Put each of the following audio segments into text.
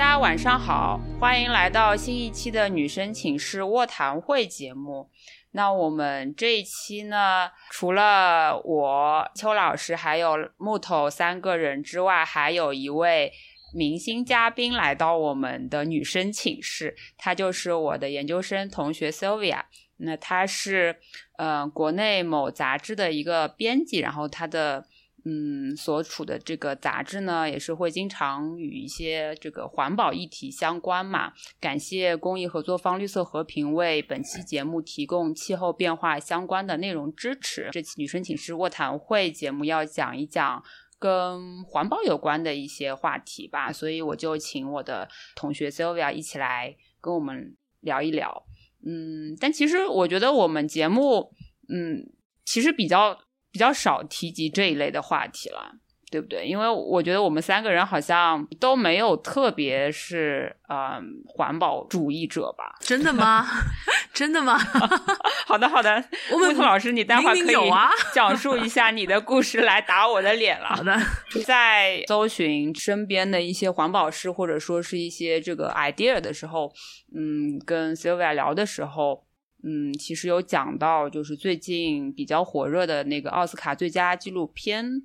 大家晚上好，欢迎来到新一期的女生寝室卧谈会节目。那我们这一期呢，除了我邱老师还有木头三个人之外，还有一位明星嘉宾来到我们的女生寝室，她就是我的研究生同学 Sylvia。那她是呃国内某杂志的一个编辑，然后她的。嗯，所处的这个杂志呢，也是会经常与一些这个环保议题相关嘛。感谢公益合作方绿色和平为本期节目提供气候变化相关的内容支持。这期女生寝室卧谈会节目要讲一讲跟环保有关的一些话题吧，所以我就请我的同学 Sylvia 一起来跟我们聊一聊。嗯，但其实我觉得我们节目，嗯，其实比较。比较少提及这一类的话题了，对不对？因为我觉得我们三个人好像都没有特别是嗯环保主义者吧？真的吗？真的吗？好的，好的。木头老师，你待会儿可以 讲述一下你的故事来打我的脸了。好的，在搜寻身边的一些环保师或者说是一些这个 idea 的时候，嗯，跟 Sylvia 聊的时候。嗯，其实有讲到，就是最近比较火热的那个奥斯卡最佳纪录片，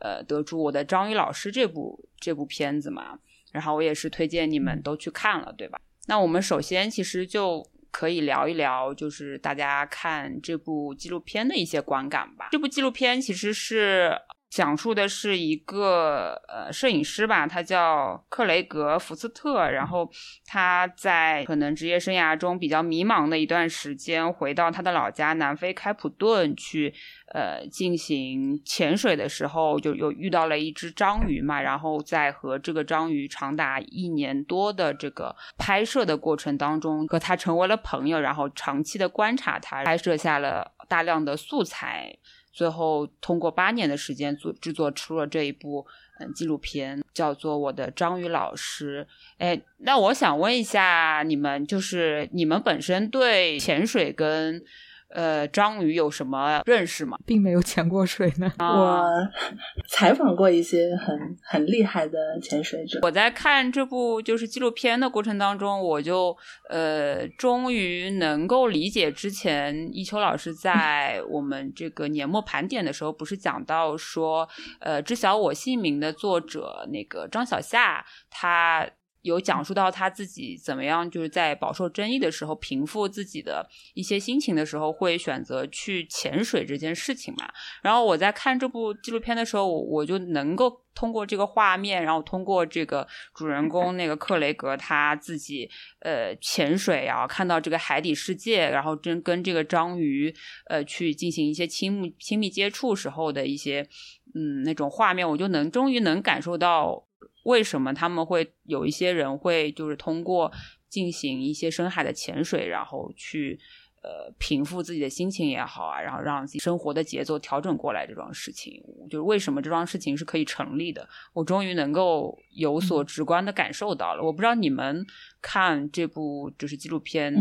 呃，得主我的张宇老师这部这部片子嘛，然后我也是推荐你们都去看了，对吧？那我们首先其实就可以聊一聊，就是大家看这部纪录片的一些观感吧。这部纪录片其实是。讲述的是一个呃摄影师吧，他叫克雷格·福斯特，然后他在可能职业生涯中比较迷茫的一段时间，回到他的老家南非开普敦去呃进行潜水的时候，就有遇到了一只章鱼嘛，然后在和这个章鱼长达一年多的这个拍摄的过程当中，和他成为了朋友，然后长期的观察他，拍摄下了大量的素材。最后通过八年的时间做制作出了这一部嗯纪录片，叫做《我的章鱼老师》。哎，那我想问一下你们，就是你们本身对潜水跟。呃，章鱼有什么认识吗？并没有潜过水呢。我 采访过一些很很厉害的潜水者。我在看这部就是纪录片的过程当中，我就呃，终于能够理解之前一秋老师在我们这个年末盘点的时候，不是讲到说，呃，知晓我姓名的作者那个张小夏，他。有讲述到他自己怎么样，就是在饱受争议的时候平复自己的一些心情的时候，会选择去潜水这件事情嘛。然后我在看这部纪录片的时候，我我就能够通过这个画面，然后通过这个主人公那个克雷格他自己呃潜水啊，看到这个海底世界，然后跟跟这个章鱼呃去进行一些亲密亲密接触时候的一些嗯那种画面，我就能终于能感受到。为什么他们会有一些人会就是通过进行一些深海的潜水，然后去呃平复自己的心情也好啊，然后让自己生活的节奏调整过来这桩事情，就是为什么这桩事情是可以成立的？我终于能够有所直观的感受到了。我不知道你们看这部就是纪录片，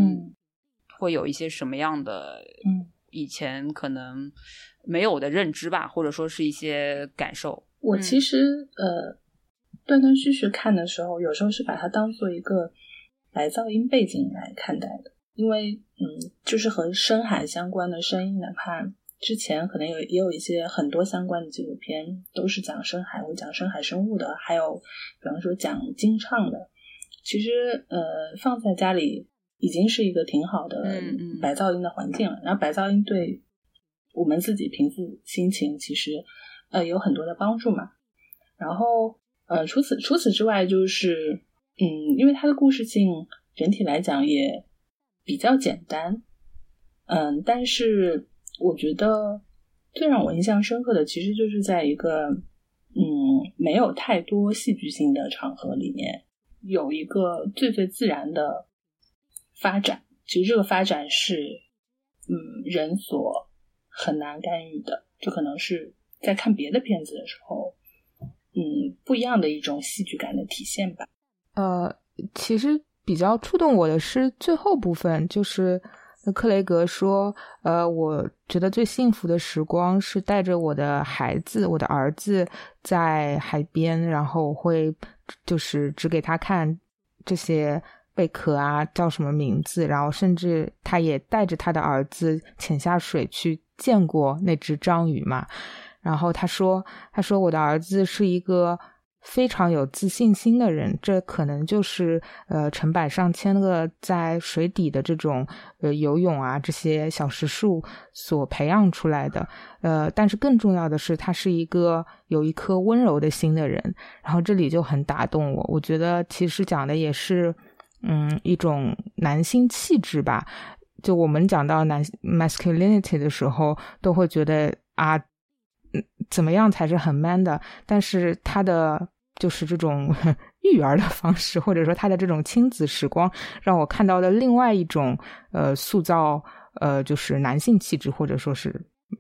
会有一些什么样的以前可能没有的认知吧，或者说是一些感受。我其实呃。断断续续看的时候，有时候是把它当做一个白噪音背景来看待的，因为嗯，就是和深海相关的声音，哪怕之前可能有也有一些很多相关的纪录片都是讲深海或讲深海生物的，还有比方说讲金唱的，其实呃放在家里已经是一个挺好的白噪音的环境了。然后白噪音对我们自己平复心情其实呃有很多的帮助嘛，然后。呃，除此除此之外，就是嗯，因为它的故事性整体来讲也比较简单，嗯，但是我觉得最让我印象深刻的，其实就是在一个嗯没有太多戏剧性的场合里面，有一个最最自然的发展。其实这个发展是嗯人所很难干预的，就可能是在看别的片子的时候。嗯，不一样的一种戏剧感的体现吧。呃，其实比较触动我的是最后部分，就是克雷格说：“呃，我觉得最幸福的时光是带着我的孩子，我的儿子在海边，然后我会就是只给他看这些贝壳啊，叫什么名字，然后甚至他也带着他的儿子潜下水去见过那只章鱼嘛。然后他说，他说我的儿子是一个。”非常有自信心的人，这可能就是呃成百上千个在水底的这种呃游泳啊这些小石树所培养出来的。呃，但是更重要的是，他是一个有一颗温柔的心的人。然后这里就很打动我，我觉得其实讲的也是嗯一种男性气质吧。就我们讲到男 masculinity 的时候，都会觉得啊，怎么样才是很 man 的？但是他的。就是这种 育儿的方式，或者说他的这种亲子时光，让我看到了另外一种呃塑造呃就是男性气质或者说是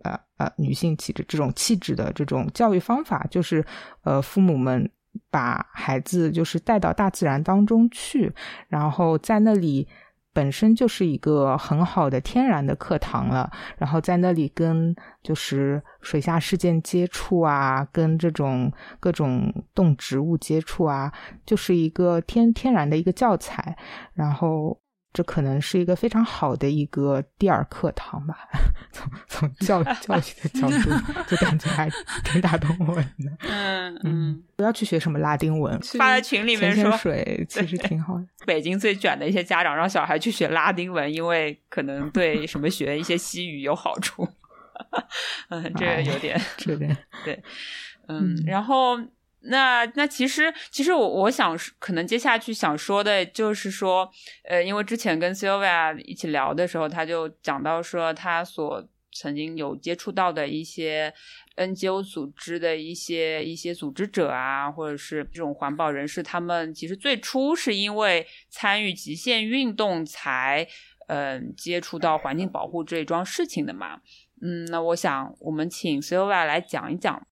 呃呃女性气质这种气质的这种教育方法，就是呃父母们把孩子就是带到大自然当中去，然后在那里。本身就是一个很好的天然的课堂了，然后在那里跟就是水下事件接触啊，跟这种各种动植物接触啊，就是一个天天然的一个教材，然后。这可能是一个非常好的一个第二课堂吧，从从教教育的角度，就感觉还挺打动我的。嗯嗯，不要去学什么拉丁文，发在群里面说水其实挺好的。北京最卷的一些家长让小孩去学拉丁文，因为可能对什么学一些西语有好处。嗯，这个有点，这个对，嗯，然后。那那其实其实我我想可能接下去想说的就是说，呃，因为之前跟 Sylvia 一起聊的时候，他就讲到说他所曾经有接触到的一些 NGO 组织的一些一些组织者啊，或者是这种环保人士，他们其实最初是因为参与极限运动才嗯接触到环境保护这一桩事情的嘛。嗯，那我想我们请 Sylvia 来讲一讲。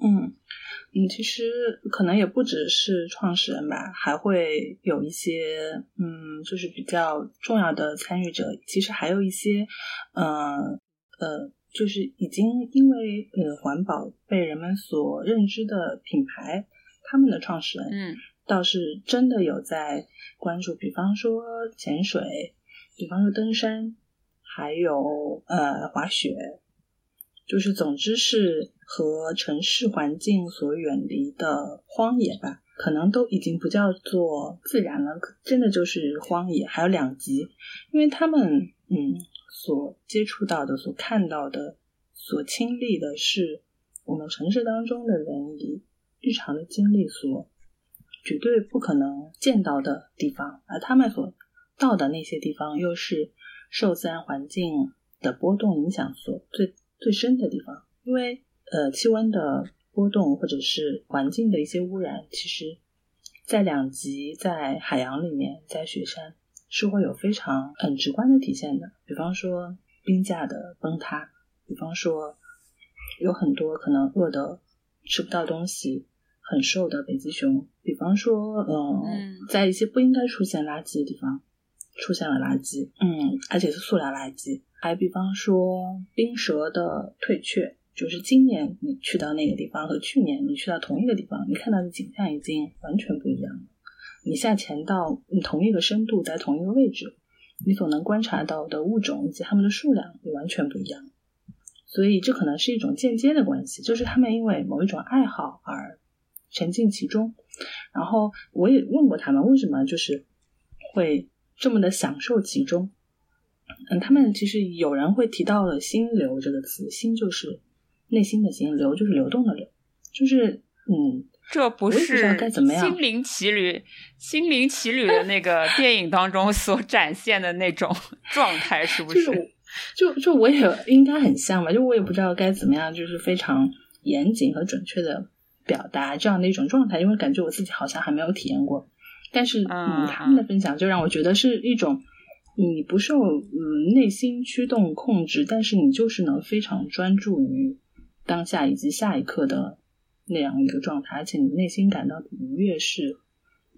嗯。嗯，其实可能也不只是创始人吧，还会有一些嗯，就是比较重要的参与者。其实还有一些，呃呃，就是已经因为呃环保被人们所认知的品牌，他们的创始人，嗯，倒是真的有在关注，比方说潜水，比方说登山，还有呃滑雪。就是总之是和城市环境所远离的荒野吧，可能都已经不叫做自然了，真的就是荒野。还有两极，因为他们嗯所接触到的、所看到的、所亲历的是我们城市当中的人以日常的经历所绝对不可能见到的地方，而他们所到的那些地方又是受自然环境的波动影响所最。最深的地方，因为呃气温的波动或者是环境的一些污染，其实，在两极在海洋里面，在雪山是会有非常很直观的体现的。比方说冰架的崩塌，比方说有很多可能饿的吃不到东西、很瘦的北极熊，比方说嗯，在一些不应该出现垃圾的地方出现了垃圾，嗯，而且是塑料垃圾。还比方说冰蛇的退却，就是今年你去到那个地方和去年你去到同一个地方，你看到的景象已经完全不一样了。你下潜到你同一个深度，在同一个位置，你所能观察到的物种以及它们的数量也完全不一样。所以这可能是一种间接的关系，就是他们因为某一种爱好而沉浸其中。然后我也问过他们，为什么就是会这么的享受其中。嗯，他们其实有人会提到了“心流”这个词，“心”就是内心的“心”，“流”就是流动的“流”，就是嗯，这不是该怎么样？心灵奇旅，心灵奇旅的那个 电影当中所展现的那种状态，是不是？就就我也应该很像吧？就我也不知道该怎么样，就是非常严谨和准确的表达这样的一种状态，因为感觉我自己好像还没有体验过。但是嗯，他们的分享就让我觉得是一种。你不受嗯内心驱动控制，但是你就是能非常专注于当下以及下一刻的那样一个状态，而且你内心感到的愉悦是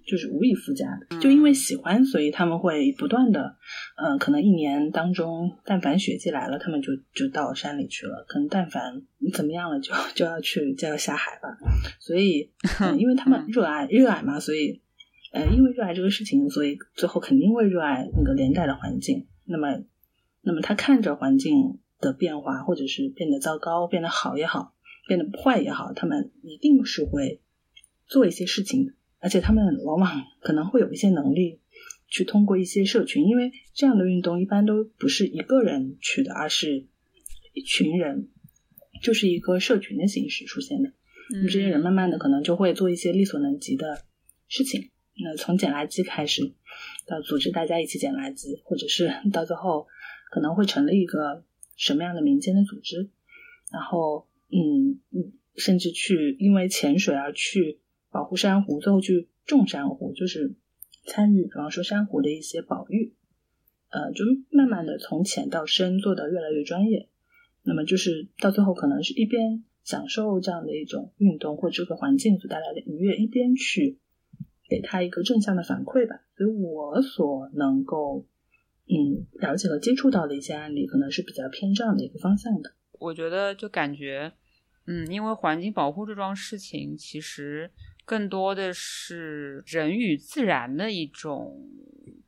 就是无以复加的。就因为喜欢，所以他们会不断的，嗯，可能一年当中，但凡雪季来了，他们就就到山里去了。可能但凡你怎么样了，就就要去就要下海了。所以，因为他们热爱热爱嘛，所以。呃，因为热爱这个事情，所以最后肯定会热爱那个连带的环境。那么，那么他看着环境的变化，或者是变得糟糕、变得好也好，变得坏也好，他们一定是会做一些事情的。而且他们往往可能会有一些能力，去通过一些社群，因为这样的运动一般都不是一个人去的，而是一群人，就是一个社群的形式出现的。那么这些人慢慢的可能就会做一些力所能及的事情。那从捡垃圾开始，到组织大家一起捡垃圾，或者是到最后可能会成立一个什么样的民间的组织，然后嗯嗯，甚至去因为潜水而去保护珊瑚，最后去种珊瑚，就是参与，比方说珊瑚的一些保育，呃，就慢慢的从浅到深做的越来越专业。那么就是到最后可能是一边享受这样的一种运动或这个环境所带来的愉悦，一边去。给他一个正向的反馈吧，所以我所能够嗯了解和接触到的一些案例，可能是比较偏这样的一个方向的。我觉得就感觉，嗯，因为环境保护这桩事情，其实更多的是人与自然的一种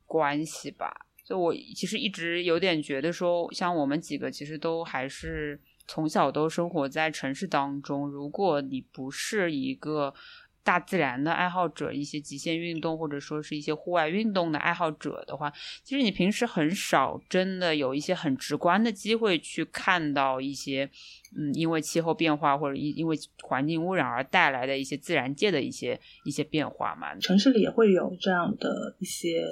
关系吧。就我其实一直有点觉得说，像我们几个其实都还是从小都生活在城市当中，如果你不是一个。大自然的爱好者，一些极限运动或者说是一些户外运动的爱好者的话，其实你平时很少真的有一些很直观的机会去看到一些，嗯，因为气候变化或者因因为环境污染而带来的一些自然界的一些一些变化嘛。城市里也会有这样的一些，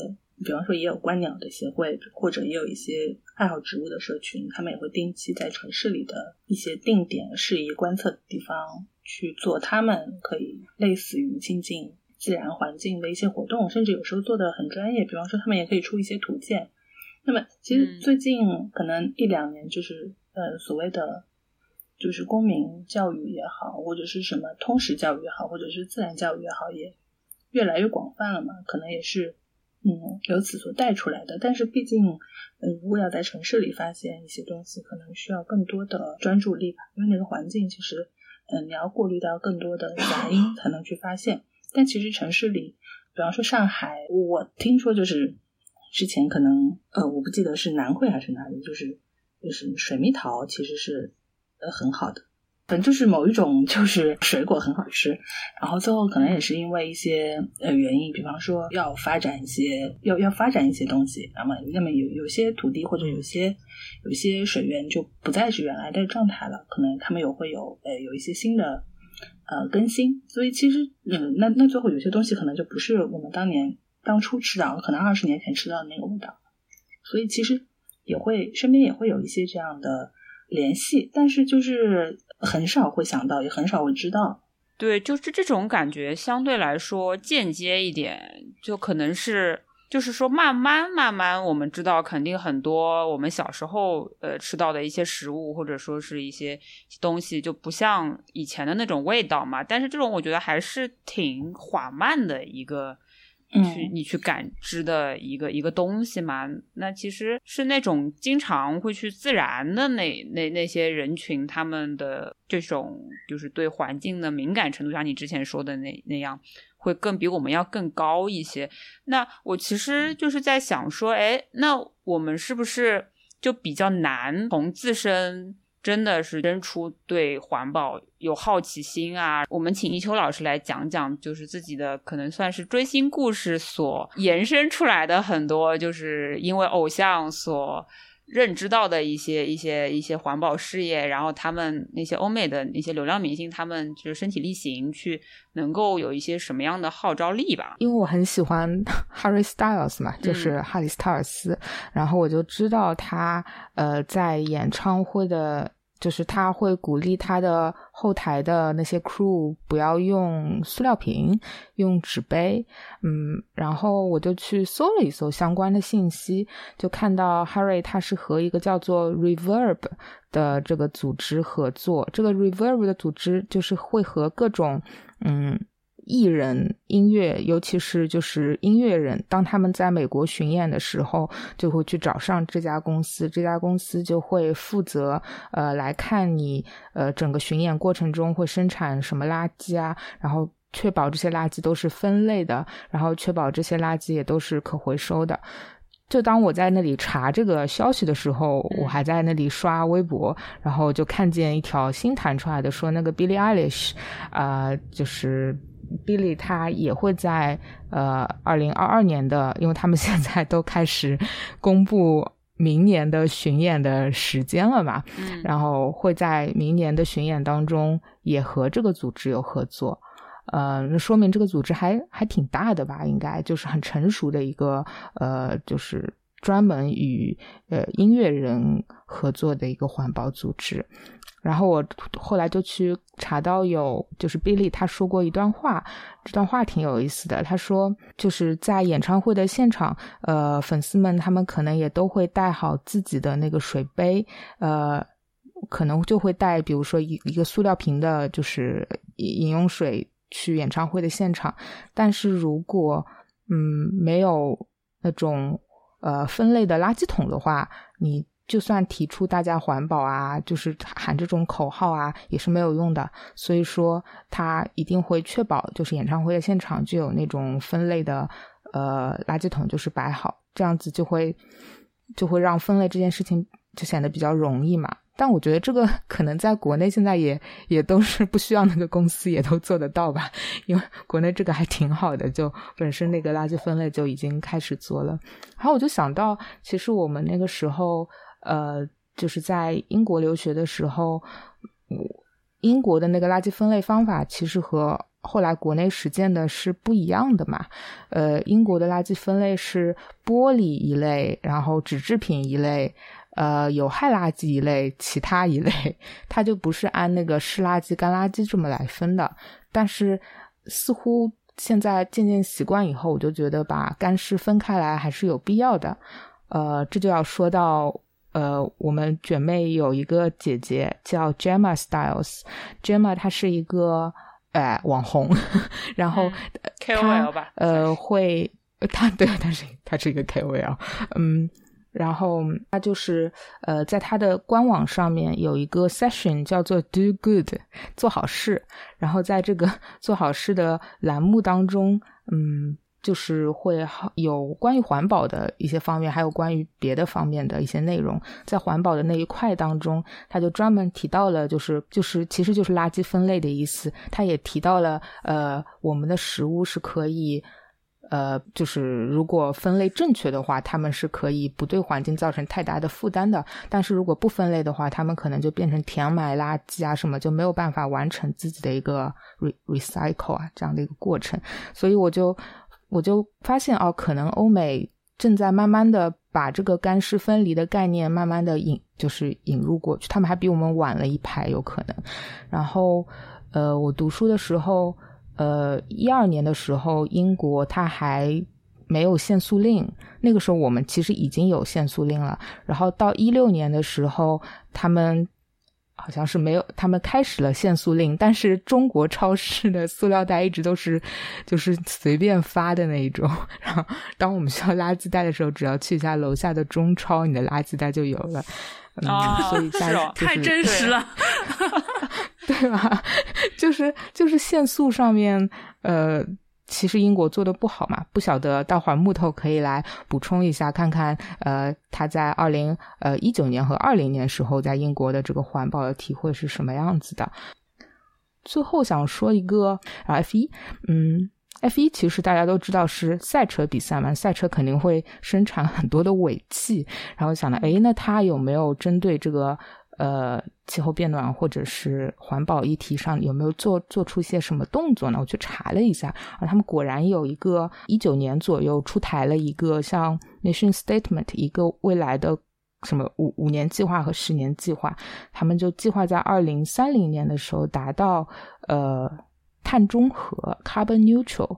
比方说也有观鸟的协会，或者也有一些爱好植物的社群，他们也会定期在城市里的一些定点适宜观测的地方。去做他们可以类似于亲近自然环境的一些活动，甚至有时候做的很专业。比方说，他们也可以出一些图鉴。那么，其实最近可能一两年，就是呃所谓的就是公民教育也好，或者是什么通识教育也好，或者是自然教育也好，也越来越广泛了嘛。可能也是嗯由此所带出来的。但是，毕竟嗯如果要在城市里发现一些东西，可能需要更多的专注力吧，因为那个环境其实。嗯，你要过滤到更多的杂音才能去发现。但其实城市里，比方说上海，我听说就是之前可能呃，我不记得是南汇还是哪里，就是就是水蜜桃其实是呃很好的。反正就是某一种就是 水果很好吃，然后最后可能也是因为一些呃原因，比方说要发展一些要要发展一些东西，那么那么有有些土地或者有些有些水源就不再是原来的状态了，可能他们有会有呃有一些新的呃更新，所以其实嗯那那最后有些东西可能就不是我们当年当初吃到可能二十年前吃到的那个味道，所以其实也会身边也会有一些这样的联系，但是就是。很少会想到，也很少会知道。对，就是这种感觉，相对来说间接一点，就可能是，就是说，慢慢慢慢，我们知道，肯定很多我们小时候呃吃到的一些食物，或者说是一些东西，就不像以前的那种味道嘛。但是这种我觉得还是挺缓慢的一个。去你去感知的一个一个东西嘛，那其实是那种经常会去自然的那那那些人群，他们的这种就是对环境的敏感程度，像你之前说的那那样，会更比我们要更高一些。那我其实就是在想说，哎，那我们是不是就比较难从自身？真的是生出对环保有好奇心啊！我们请一秋老师来讲讲，就是自己的可能算是追星故事所延伸出来的很多，就是因为偶像所认知到的一些一些一些环保事业，然后他们那些欧美的那些流量明星，他们就是身体力行去能够有一些什么样的号召力吧？因为我很喜欢 Harry Styles 嘛，就是哈里斯塔尔斯，然后我就知道他呃在演唱会的。就是他会鼓励他的后台的那些 crew 不要用塑料瓶，用纸杯。嗯，然后我就去搜了一搜相关的信息，就看到 Harry 他是和一个叫做 Reverb 的这个组织合作。这个 Reverb 的组织就是会和各种嗯艺人、音乐，尤其是就是音乐人，当他们在美国巡演的时候，就会去找上这家公司，这家公司就会负责呃来看你呃整个巡演过程中会生产什么垃圾啊，然后确保这些垃圾都是分类的，然后确保这些垃圾也都是可回收的。就当我在那里查这个消息的时候，我还在那里刷微博，然后就看见一条新弹出来的，说那个 Billie Eilish，啊，就是 Billie，他也会在呃二零二二年的，因为他们现在都开始公布明年的巡演的时间了嘛，然后会在明年的巡演当中也和这个组织有合作。呃，那说明这个组织还还挺大的吧？应该就是很成熟的一个呃，就是专门与呃音乐人合作的一个环保组织。然后我后来就去查到有，就是 Billy 他说过一段话，这段话挺有意思的。他说就是在演唱会的现场，呃，粉丝们他们可能也都会带好自己的那个水杯，呃，可能就会带，比如说一一个塑料瓶的，就是饮用水。去演唱会的现场，但是如果嗯没有那种呃分类的垃圾桶的话，你就算提出大家环保啊，就是喊这种口号啊，也是没有用的。所以说，他一定会确保就是演唱会的现场就有那种分类的呃垃圾桶，就是摆好，这样子就会就会让分类这件事情就显得比较容易嘛。但我觉得这个 可能在国内现在也也都是不需要那个公司也都做得到吧，因为国内这个还挺好的，就本身那个垃圾分类就已经开始做了。然后我就想到，其实我们那个时候，呃，就是在英国留学的时候，英国的那个垃圾分类方法其实和后来国内实践的是不一样的嘛。呃，英国的垃圾分类是玻璃一类，然后纸制品一类。呃，有害垃圾一类，其他一类，它就不是按那个湿垃圾、干垃圾这么来分的。但是，似乎现在渐渐习惯以后，我就觉得把干湿分开来还是有必要的。呃，这就要说到，呃，我们卷妹有一个姐姐叫 Gemma Styles，Gemma 她是一个呃网红，然后 KOL 吧，呃，会，她对，她是她是一个 KOL，嗯。然后他就是呃，在他的官网上面有一个 session 叫做 Do Good，做好事。然后在这个 做好事的栏目当中，嗯，就是会有关于环保的一些方面，还有关于别的方面的一些内容。在环保的那一块当中，他就专门提到了，就是就是其实就是垃圾分类的意思。他也提到了，呃，我们的食物是可以。呃，就是如果分类正确的话，他们是可以不对环境造成太大的负担的。但是如果不分类的话，他们可能就变成填埋垃圾啊，什么就没有办法完成自己的一个 re recycle 啊这样的一个过程。所以我就我就发现哦，可能欧美正在慢慢的把这个干湿分离的概念慢慢的引就是引入过去，他们还比我们晚了一排有可能。然后呃，我读书的时候。呃，一二年的时候，英国它还没有限塑令，那个时候我们其实已经有限塑令了。然后到一六年的时候，他们好像是没有，他们开始了限塑令，但是中国超市的塑料袋一直都是就是随便发的那一种。然后当我们需要垃圾袋的时候，只要去一下楼下的中超，你的垃圾袋就有了。啊，所以是哦，太真实了。对吧？就是就是限速上面，呃，其实英国做的不好嘛。不晓得大环木头可以来补充一下，看看呃，他在二零呃一九年和二零年时候在英国的这个环保的体会是什么样子的。最后想说一个 F 一，嗯，F 一其实大家都知道是赛车比赛嘛，赛车肯定会生产很多的尾气，然后想到，哎，那它有没有针对这个？呃，气候变暖或者是环保议题上有没有做做出些什么动作呢？我去查了一下，啊，他们果然有一个一九年左右出台了一个像 mission statement，一个未来的什么五五年计划和十年计划，他们就计划在二零三零年的时候达到呃碳中和 carbon neutral，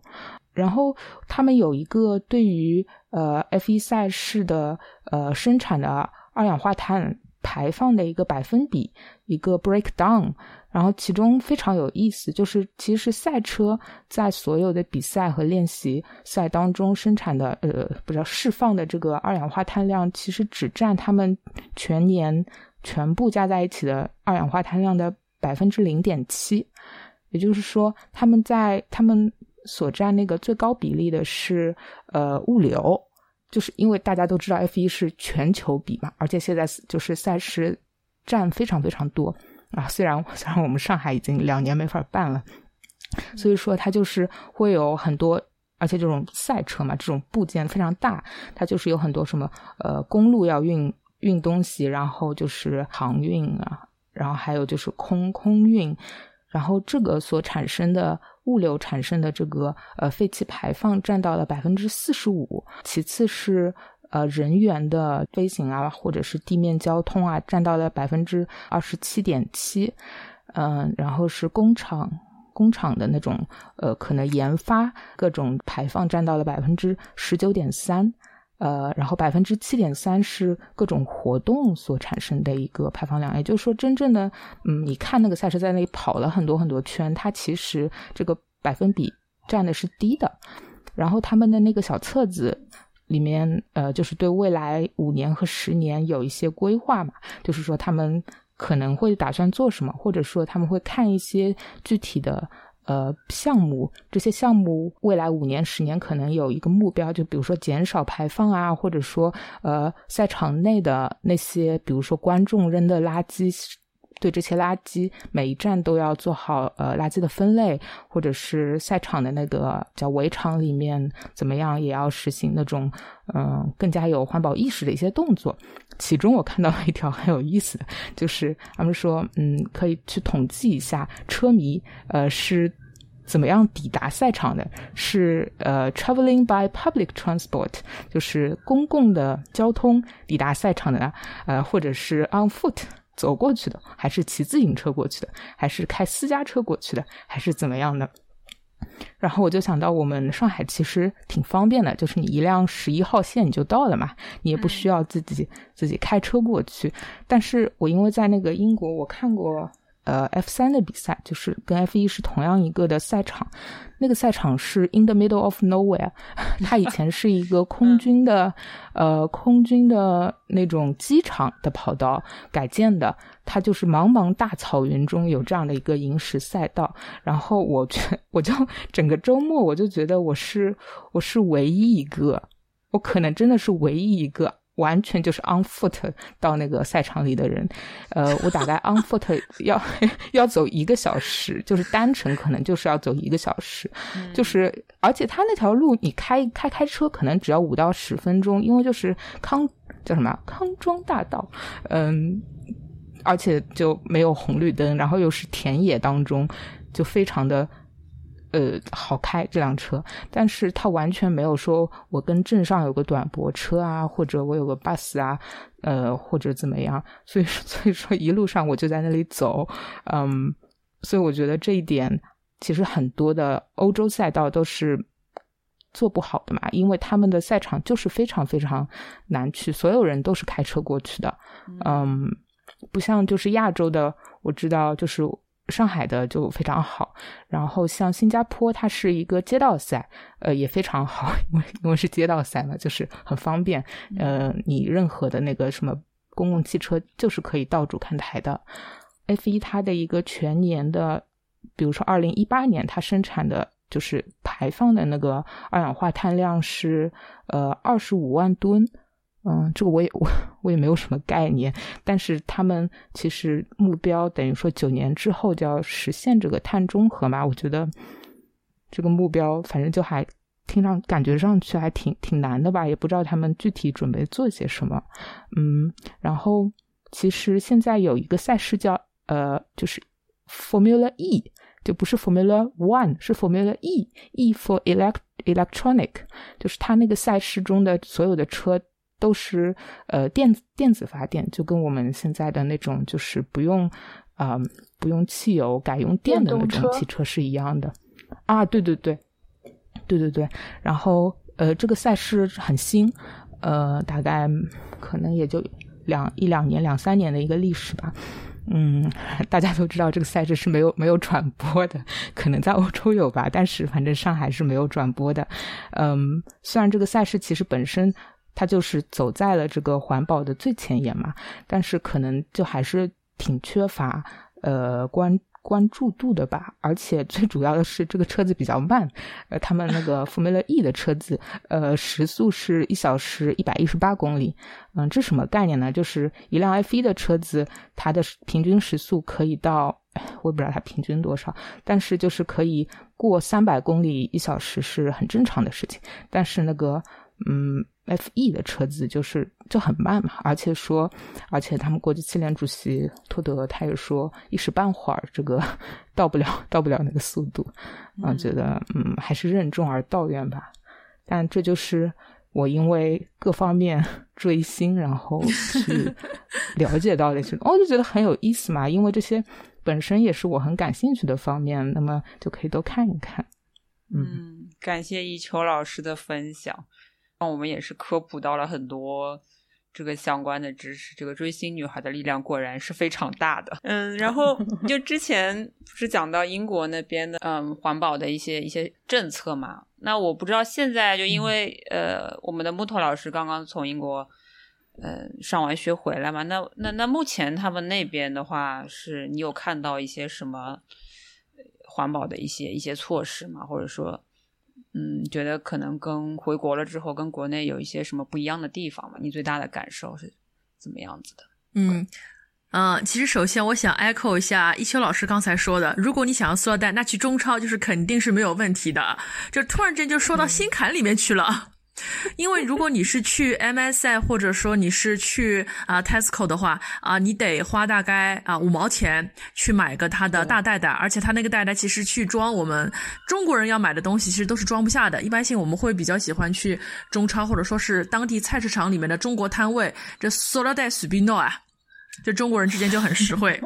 然后他们有一个对于呃 F 一赛事的呃生产的二氧化碳。排放的一个百分比，一个 breakdown，然后其中非常有意思，就是其实赛车在所有的比赛和练习赛当中生产的呃，不知道释放的这个二氧化碳量，其实只占他们全年全部加在一起的二氧化碳量的百分之零点七。也就是说，他们在他们所占那个最高比例的是呃物流，就是因为大家都知道 F 一是全球比嘛，而且现在就是赛事占非常非常多。啊，虽然虽然我们上海已经两年没法办了，所以说它就是会有很多，而且这种赛车嘛，这种部件非常大，它就是有很多什么呃公路要运运东西，然后就是航运啊，然后还有就是空空运，然后这个所产生的物流产生的这个呃废气排放占到了百分之四十五，其次是。呃，人员的飞行啊，或者是地面交通啊，占到了百分之二十七点七，嗯，然后是工厂工厂的那种呃，可能研发各种排放占到了百分之十九点三，呃，然后百分之七点三是各种活动所产生的一个排放量，也就是说，真正的嗯，你看那个赛车在那里跑了很多很多圈，它其实这个百分比占的是低的，然后他们的那个小册子。里面呃，就是对未来五年和十年有一些规划嘛，就是说他们可能会打算做什么，或者说他们会看一些具体的呃项目，这些项目未来五年、十年可能有一个目标，就比如说减少排放啊，或者说呃赛场内的那些，比如说观众扔的垃圾。对这些垃圾，每一站都要做好呃垃圾的分类，或者是赛场的那个叫围场里面怎么样，也要实行那种嗯更加有环保意识的一些动作。其中我看到了一条很有意思的，就是他们说嗯可以去统计一下车迷呃是怎么样抵达赛场的，是呃 traveling by public transport，就是公共的交通抵达赛场的，呃或者是 on foot。走过去的，还是骑自行车过去的，还是开私家车过去的，还是怎么样的？然后我就想到，我们上海其实挺方便的，就是你一辆十一号线你就到了嘛，你也不需要自己自己开车过去。但是我因为在那个英国，我看过。呃，F 三的比赛就是跟 F 一是同样一个的赛场，那个赛场是 in the middle of nowhere，它以前是一个空军的，呃，空军的那种机场的跑道改建的，它就是茫茫大草原中有这样的一个萤石赛道，然后我觉我就 整个周末我就觉得我是我是唯一一个，我可能真的是唯一一个。完全就是 on foot 到那个赛场里的人，呃，我大概 on foot 要要走一个小时，就是单程可能就是要走一个小时，就是而且他那条路你开开开车可能只要五到十分钟，因为就是康叫什么康庄大道，嗯，而且就没有红绿灯，然后又是田野当中，就非常的。呃，好开这辆车，但是它完全没有说我跟镇上有个短驳车啊，或者我有个 bus 啊，呃，或者怎么样，所以 所以说一路上我就在那里走，嗯，所以我觉得这一点其实很多的欧洲赛道都是做不好的嘛，因为他们的赛场就是非常非常难去，所有人都是开车过去的，嗯，不像就是亚洲的，我知道就是。上海的就非常好，然后像新加坡，它是一个街道赛，呃，也非常好，因为因为是街道赛嘛，就是很方便，呃，你任何的那个什么公共汽车就是可以到处看台的。F 一它的一个全年的，比如说二零一八年它生产的就是排放的那个二氧化碳量是呃二十五万吨。嗯，这个我也我我也没有什么概念，但是他们其实目标等于说九年之后就要实现这个碳中和嘛，我觉得这个目标反正就还听上感觉上去还挺挺难的吧，也不知道他们具体准备做些什么。嗯，然后其实现在有一个赛事叫呃，就是 Formula E，就不是 Formula One，是 Formula E，E for elect electronic，就是它那个赛事中的所有的车。都是呃电子电子发电，就跟我们现在的那种就是不用啊不用汽油改用电的那种汽车是一样的啊，对对对对对对。然后呃这个赛事很新，呃大概可能也就两一两年两三年的一个历史吧。嗯，大家都知道这个赛事是没有没有转播的，可能在欧洲有吧，但是反正上海是没有转播的。嗯，虽然这个赛事其实本身它就是走在了这个环保的最前沿嘛，但是可能就还是挺缺乏呃关。关注度的吧，而且最主要的是这个车子比较慢，呃，他们那个 Formula E 的车子，呃，时速是一小时一百一十八公里，嗯，这什么概念呢？就是一辆 F 一的车子，它的平均时速可以到，我也不知道它平均多少，但是就是可以过三百公里一小时是很正常的事情，但是那个，嗯。F E 的车子就是就很慢嘛，而且说，而且他们国际汽联主席托德他也说，一时半会儿这个 到不了，到不了那个速度，嗯，觉得嗯还是任重而道远吧。但这就是我因为各方面追星，然后去了解到的一些，我就觉得很有意思嘛，因为这些本身也是我很感兴趣的方面，那么就可以都看一看。嗯，感谢一秋老师的分享。我们也是科普到了很多这个相关的知识。这个追星女孩的力量果然是非常大的。嗯，然后 就之前不是讲到英国那边的嗯环保的一些一些政策嘛？那我不知道现在就因为呃我们的木头老师刚刚从英国呃上完学回来嘛？那那那目前他们那边的话，是你有看到一些什么环保的一些一些措施吗？或者说？嗯，觉得可能跟回国了之后跟国内有一些什么不一样的地方吗？你最大的感受是怎么样子的？嗯嗯，其实首先我想 echo 一下一秋老师刚才说的，如果你想要塑料袋，那去中超就是肯定是没有问题的。就突然间就说到心坎里面去了。因为如果你是去 MSI 或者说你是去啊 Tesco 的话啊，你得花大概啊五毛钱去买个它的大袋袋，而且它那个袋袋其实去装我们中国人要买的东西，其实都是装不下的。一般性我们会比较喜欢去中超或者说是当地菜市场里面的中国摊位，这塑料袋随便弄啊，这中国人之间就很实惠。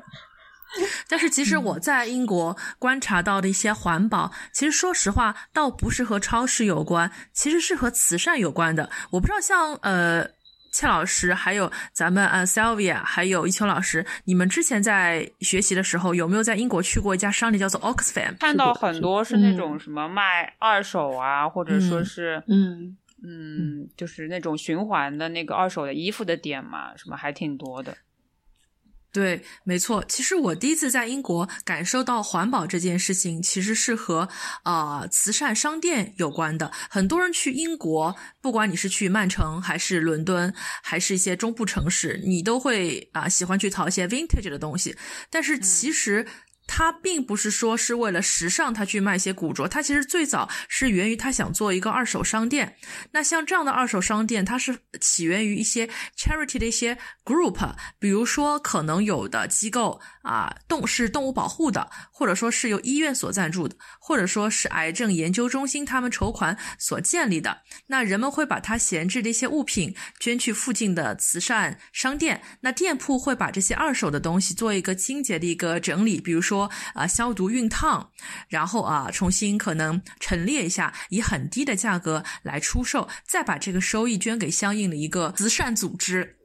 但是其实我在英国观察到的一些环保，其实说实话倒不是和超市有关，其实是和慈善有关的。我不知道像呃切老师，还有咱们呃 Sylvia，还有一秋老师，你们之前在学习的时候有没有在英国去过一家商店叫做 Oxfam？看到很多是那种什么卖二手啊，或者说是嗯嗯，就是那种循环的那个二手的衣服的店嘛，什么还挺多的。对，没错。其实我第一次在英国感受到环保这件事情，其实是和呃慈善商店有关的。很多人去英国，不管你是去曼城还是伦敦，还是一些中部城市，你都会啊喜欢去淘一些 vintage 的东西。但是其实。他并不是说是为了时尚，他去卖一些古着。他其实最早是源于他想做一个二手商店。那像这样的二手商店，它是起源于一些 charity 的一些 group，比如说可能有的机构啊，动是动物保护的，或者说是由医院所赞助的，或者说是癌症研究中心他们筹款所建立的。那人们会把它闲置的一些物品捐去附近的慈善商店。那店铺会把这些二手的东西做一个清洁的一个整理，比如说。说啊，消毒熨烫，然后啊，重新可能陈列一下，以很低的价格来出售，再把这个收益捐给相应的一个慈善组织。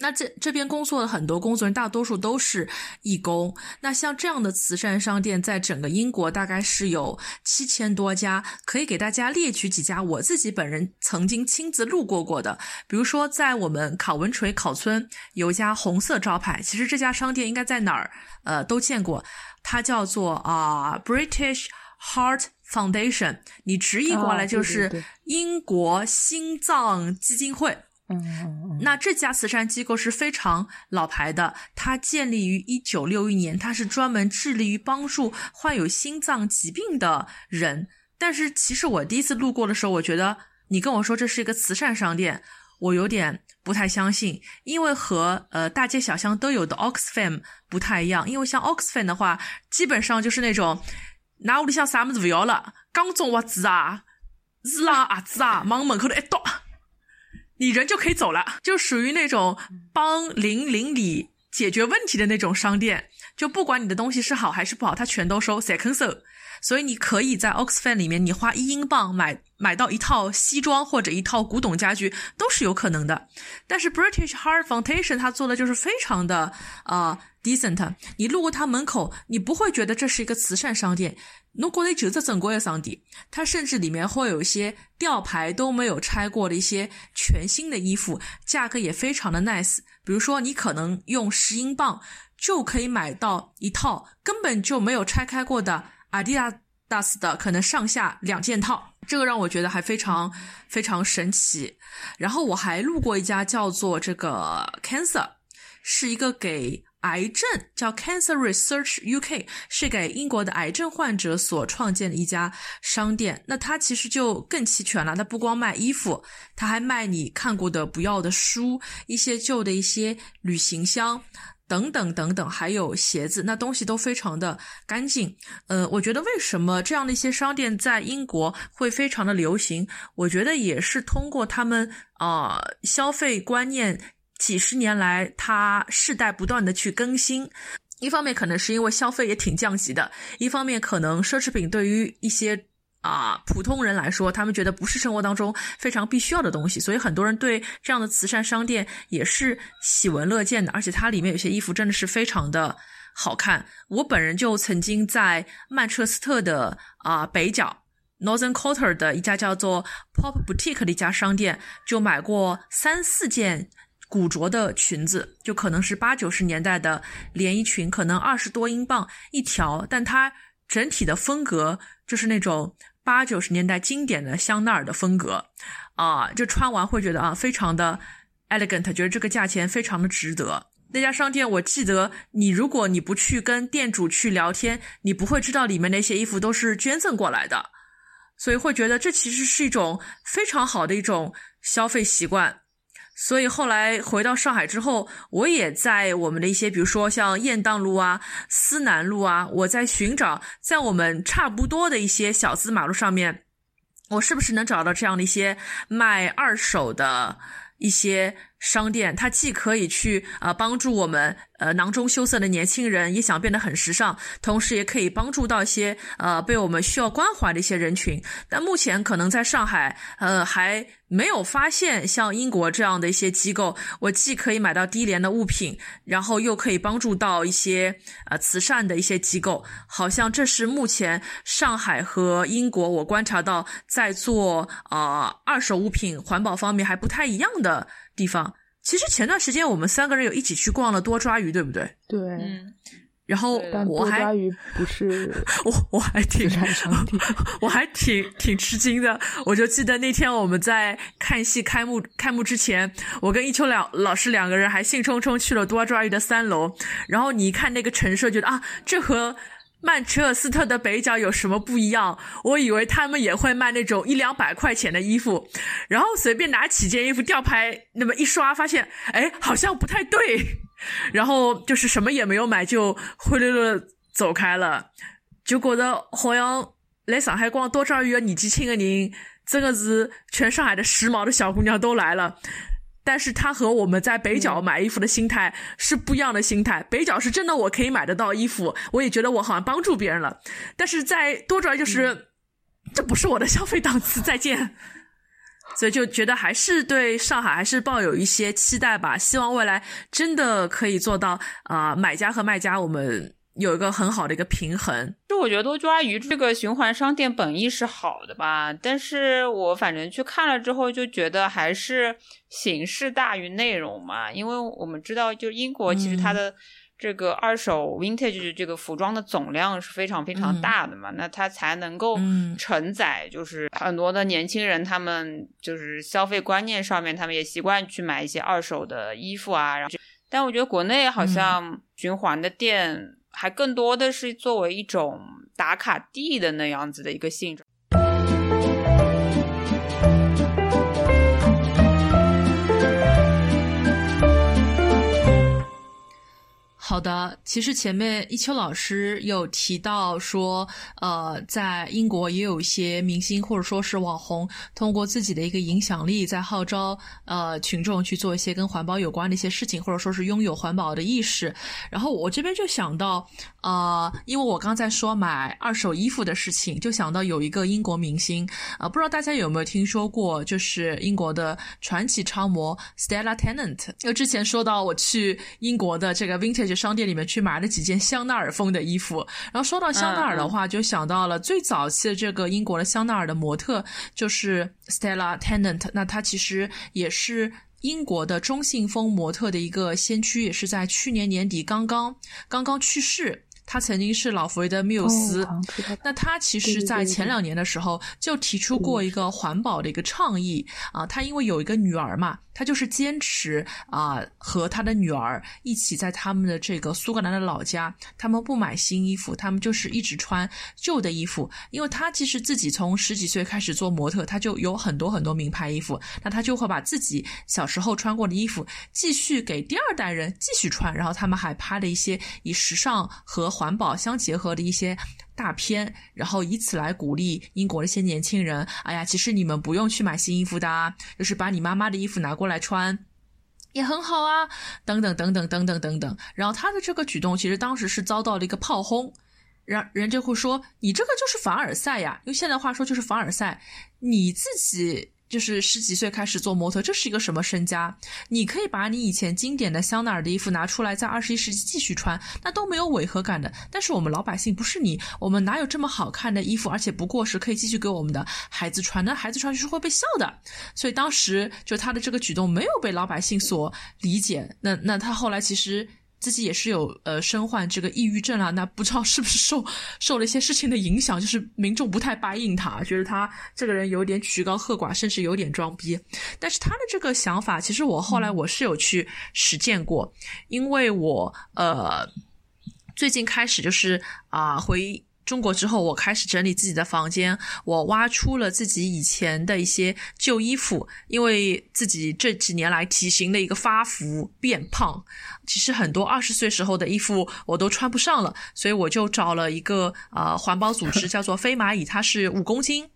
那这这边工作的很多工作人员，大多数都是义工。那像这样的慈善商店，在整个英国大概是有七千多家，可以给大家列举几家我自己本人曾经亲自路过过的。比如说，在我们考文垂考村有一家红色招牌，其实这家商店应该在哪儿呃都见过，它叫做啊 British Heart Foundation，你直译过来就是英国心脏基金会。嗯，那这家慈善机构是非常老牌的，它建立于一九六一年，它是专门致力于帮助患有心脏疾病的人。但是其实我第一次路过的时候，我觉得你跟我说这是一个慈善商店，我有点不太相信，因为和呃大街小巷都有的 Oxfam 不太一样。因为像 Oxfam 的话，基本上就是那种拿屋里向啥么子不要了，刚种袜子啊、是啦啊子啊，往门口头一倒。你人就可以走了，就属于那种帮邻邻里解决问题的那种商店，就不管你的东西是好还是不好，他全都收，second so。所以你可以在 Oxfam 里面，你花一英镑买买到一套西装或者一套古董家具都是有可能的。但是 British Heart Foundation 它做的就是非常的呃 decent，你路过它门口，你不会觉得这是一个慈善商店。侬过来就是正规的商店，它甚至里面会有一些吊牌都没有拆过的一些全新的衣服，价格也非常的 nice。比如说，你可能用十英镑就可以买到一套根本就没有拆开过的 Adidas 的，可能上下两件套，这个让我觉得还非常非常神奇。然后我还路过一家叫做这个 Cancer，是一个给。癌症叫 Cancer Research UK，是给英国的癌症患者所创建的一家商店。那它其实就更齐全了，它不光卖衣服，它还卖你看过的不要的书，一些旧的一些旅行箱等等等等，还有鞋子，那东西都非常的干净。呃，我觉得为什么这样的一些商店在英国会非常的流行？我觉得也是通过他们啊消费观念。几十年来，它世代不断的去更新，一方面可能是因为消费也挺降级的，一方面可能奢侈品对于一些啊普通人来说，他们觉得不是生活当中非常必须要的东西，所以很多人对这样的慈善商店也是喜闻乐见的，而且它里面有些衣服真的是非常的好看。我本人就曾经在曼彻斯特的啊北角 Northern Quarter 的一家叫做 Pop Boutique 的一家商店，就买过三四件。古着的裙子就可能是八九十年代的连衣裙，可能二十多英镑一条，但它整体的风格就是那种八九十年代经典的香奈儿的风格啊，就穿完会觉得啊非常的 elegant，觉得这个价钱非常的值得。那家商店我记得，你如果你不去跟店主去聊天，你不会知道里面那些衣服都是捐赠过来的，所以会觉得这其实是一种非常好的一种消费习惯。所以后来回到上海之后，我也在我们的一些，比如说像雁荡路啊、思南路啊，我在寻找在我们差不多的一些小资马路上面，我是不是能找到这样的一些卖二手的一些商店？它既可以去啊帮助我们。呃，囊中羞涩的年轻人也想变得很时尚，同时也可以帮助到一些呃被我们需要关怀的一些人群。但目前可能在上海，呃，还没有发现像英国这样的一些机构。我既可以买到低廉的物品，然后又可以帮助到一些呃慈善的一些机构。好像这是目前上海和英国我观察到在做啊二手物品环保方面还不太一样的地方。其实前段时间我们三个人有一起去逛了多抓鱼，对不对？对。嗯。然后我还抓鱼不是 我我还挺 我还挺挺吃惊的。我就记得那天我们在看戏开幕开幕之前，我跟一秋两老师两个人还兴冲冲去了多抓鱼的三楼。然后你一看那个陈设，觉得啊，这和。曼彻斯特的北角有什么不一样？我以为他们也会卖那种一两百块钱的衣服，然后随便拿几件衣服吊牌那么一刷，发现哎好像不太对，然后就是什么也没有买就灰溜溜走开了，就觉得好像来上海逛多抓鱼的年纪轻的人，真的是全上海的时髦的小姑娘都来了。但是他和我们在北角买衣服的心态是不一样的心态。北角是真的我可以买得到衣服，我也觉得我好像帮助别人了。但是在多转就是，这不是我的消费档次。再见。所以就觉得还是对上海还是抱有一些期待吧，希望未来真的可以做到啊，买家和卖家我们。有一个很好的一个平衡，就我觉得多抓鱼这个循环商店本意是好的吧，但是我反正去看了之后就觉得还是形式大于内容嘛，因为我们知道，就英国其实它的这个二手 vintage 这个服装的总量是非常非常大的嘛，那它才能够承载就是很多的年轻人他们就是消费观念上面，他们也习惯去买一些二手的衣服啊，然后但我觉得国内好像循环的店。还更多的是作为一种打卡地的那样子的一个性质。好的，其实前面一秋老师有提到说，呃，在英国也有一些明星或者说是网红，通过自己的一个影响力，在号召呃群众去做一些跟环保有关的一些事情，或者说是拥有环保的意识。然后我这边就想到，呃，因为我刚在说买二手衣服的事情，就想到有一个英国明星，啊，不知道大家有没有听说过，就是英国的传奇超模 Stella Tennant。就之前说到我去英国的这个 Vintage。商店里面去买了几件香奈儿风的衣服。然后说到香奈儿的话，就想到了最早期的这个英国的香奈儿的模特就是 Stella Tennant。那她其实也是英国的中性风模特的一个先驱，也是在去年年底刚刚刚刚去世。他曾经是老佛爷的缪斯，那他其实，在前两年的时候就提出过一个环保的一个倡议啊。他因为有一个女儿嘛，他就是坚持啊，和他的女儿一起在他们的这个苏格兰的老家，他们不买新衣服，他们就是一直穿旧的衣服。因为他其实自己从十几岁开始做模特，他就有很多很多名牌衣服，那他就会把自己小时候穿过的衣服继续给第二代人继续穿，然后他们还拍了一些以时尚和环保相结合的一些大片，然后以此来鼓励英国的一些年轻人。哎呀，其实你们不用去买新衣服的，就是把你妈妈的衣服拿过来穿，也很好啊。等等等等等等等等。然后他的这个举动，其实当时是遭到了一个炮轰，然人就会说：“你这个就是凡尔赛呀！”用现在话说就是凡尔赛，你自己。就是十几岁开始做模特，这是一个什么身家？你可以把你以前经典的香奈儿的衣服拿出来，在二十一世纪继续穿，那都没有违和感的。但是我们老百姓不是你，我们哪有这么好看的衣服，而且不过时，可以继续给我们的孩子穿？那孩子穿就是会被笑的。所以当时就他的这个举动没有被老百姓所理解。那那他后来其实。自己也是有呃身患这个抑郁症啊，那不知道是不是受受了一些事情的影响，就是民众不太答应他，觉得他这个人有点曲高和寡，甚至有点装逼。但是他的这个想法，其实我后来我是有去实践过，因为我呃最近开始就是啊回。中国之后，我开始整理自己的房间，我挖出了自己以前的一些旧衣服，因为自己这几年来体型的一个发福变胖，其实很多二十岁时候的衣服我都穿不上了，所以我就找了一个呃环保组织，叫做飞蚂蚁，它是五公斤。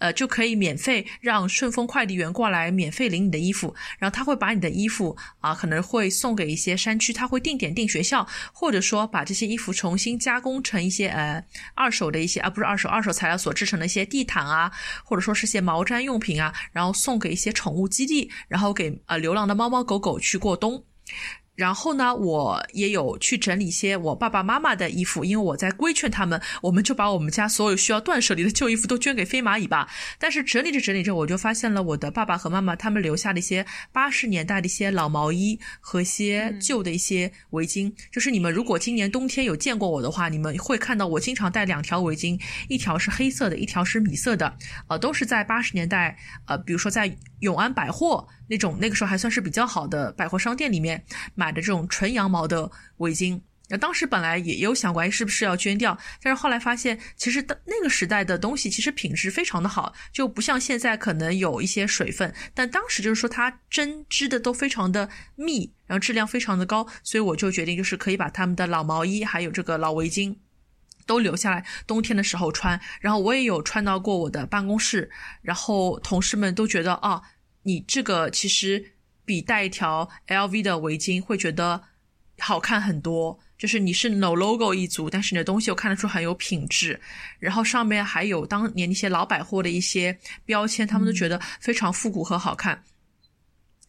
呃，就可以免费让顺丰快递员过来免费领你的衣服，然后他会把你的衣服啊，可能会送给一些山区，他会定点定学校，或者说把这些衣服重新加工成一些呃二手的一些啊，不是二手二手材料所制成的一些地毯啊，或者说是些毛毡用品啊，然后送给一些宠物基地，然后给呃流浪的猫猫狗狗去过冬。然后呢，我也有去整理一些我爸爸妈妈的衣服，因为我在规劝他们，我们就把我们家所有需要断舍离的旧衣服都捐给飞蚂蚁吧。但是整理着整理着，我就发现了我的爸爸和妈妈他们留下的一些八十年代的一些老毛衣和一些旧的一些围巾。就是你们如果今年冬天有见过我的话，你们会看到我经常戴两条围巾，一条是黑色的，一条是米色的，呃，都是在八十年代，呃，比如说在永安百货。那种那个时候还算是比较好的百货商店里面买的这种纯羊毛的围巾，那当时本来也有想过，哎，是不是要捐掉？但是后来发现，其实那个时代的东西其实品质非常的好，就不像现在可能有一些水分。但当时就是说它针织的都非常的密，然后质量非常的高，所以我就决定就是可以把他们的老毛衣还有这个老围巾都留下来，冬天的时候穿。然后我也有穿到过我的办公室，然后同事们都觉得啊。你这个其实比带一条 LV 的围巾会觉得好看很多，就是你是 no logo 一族，但是你的东西我看得出很有品质，然后上面还有当年那些老百货的一些标签，他们都觉得非常复古和好看。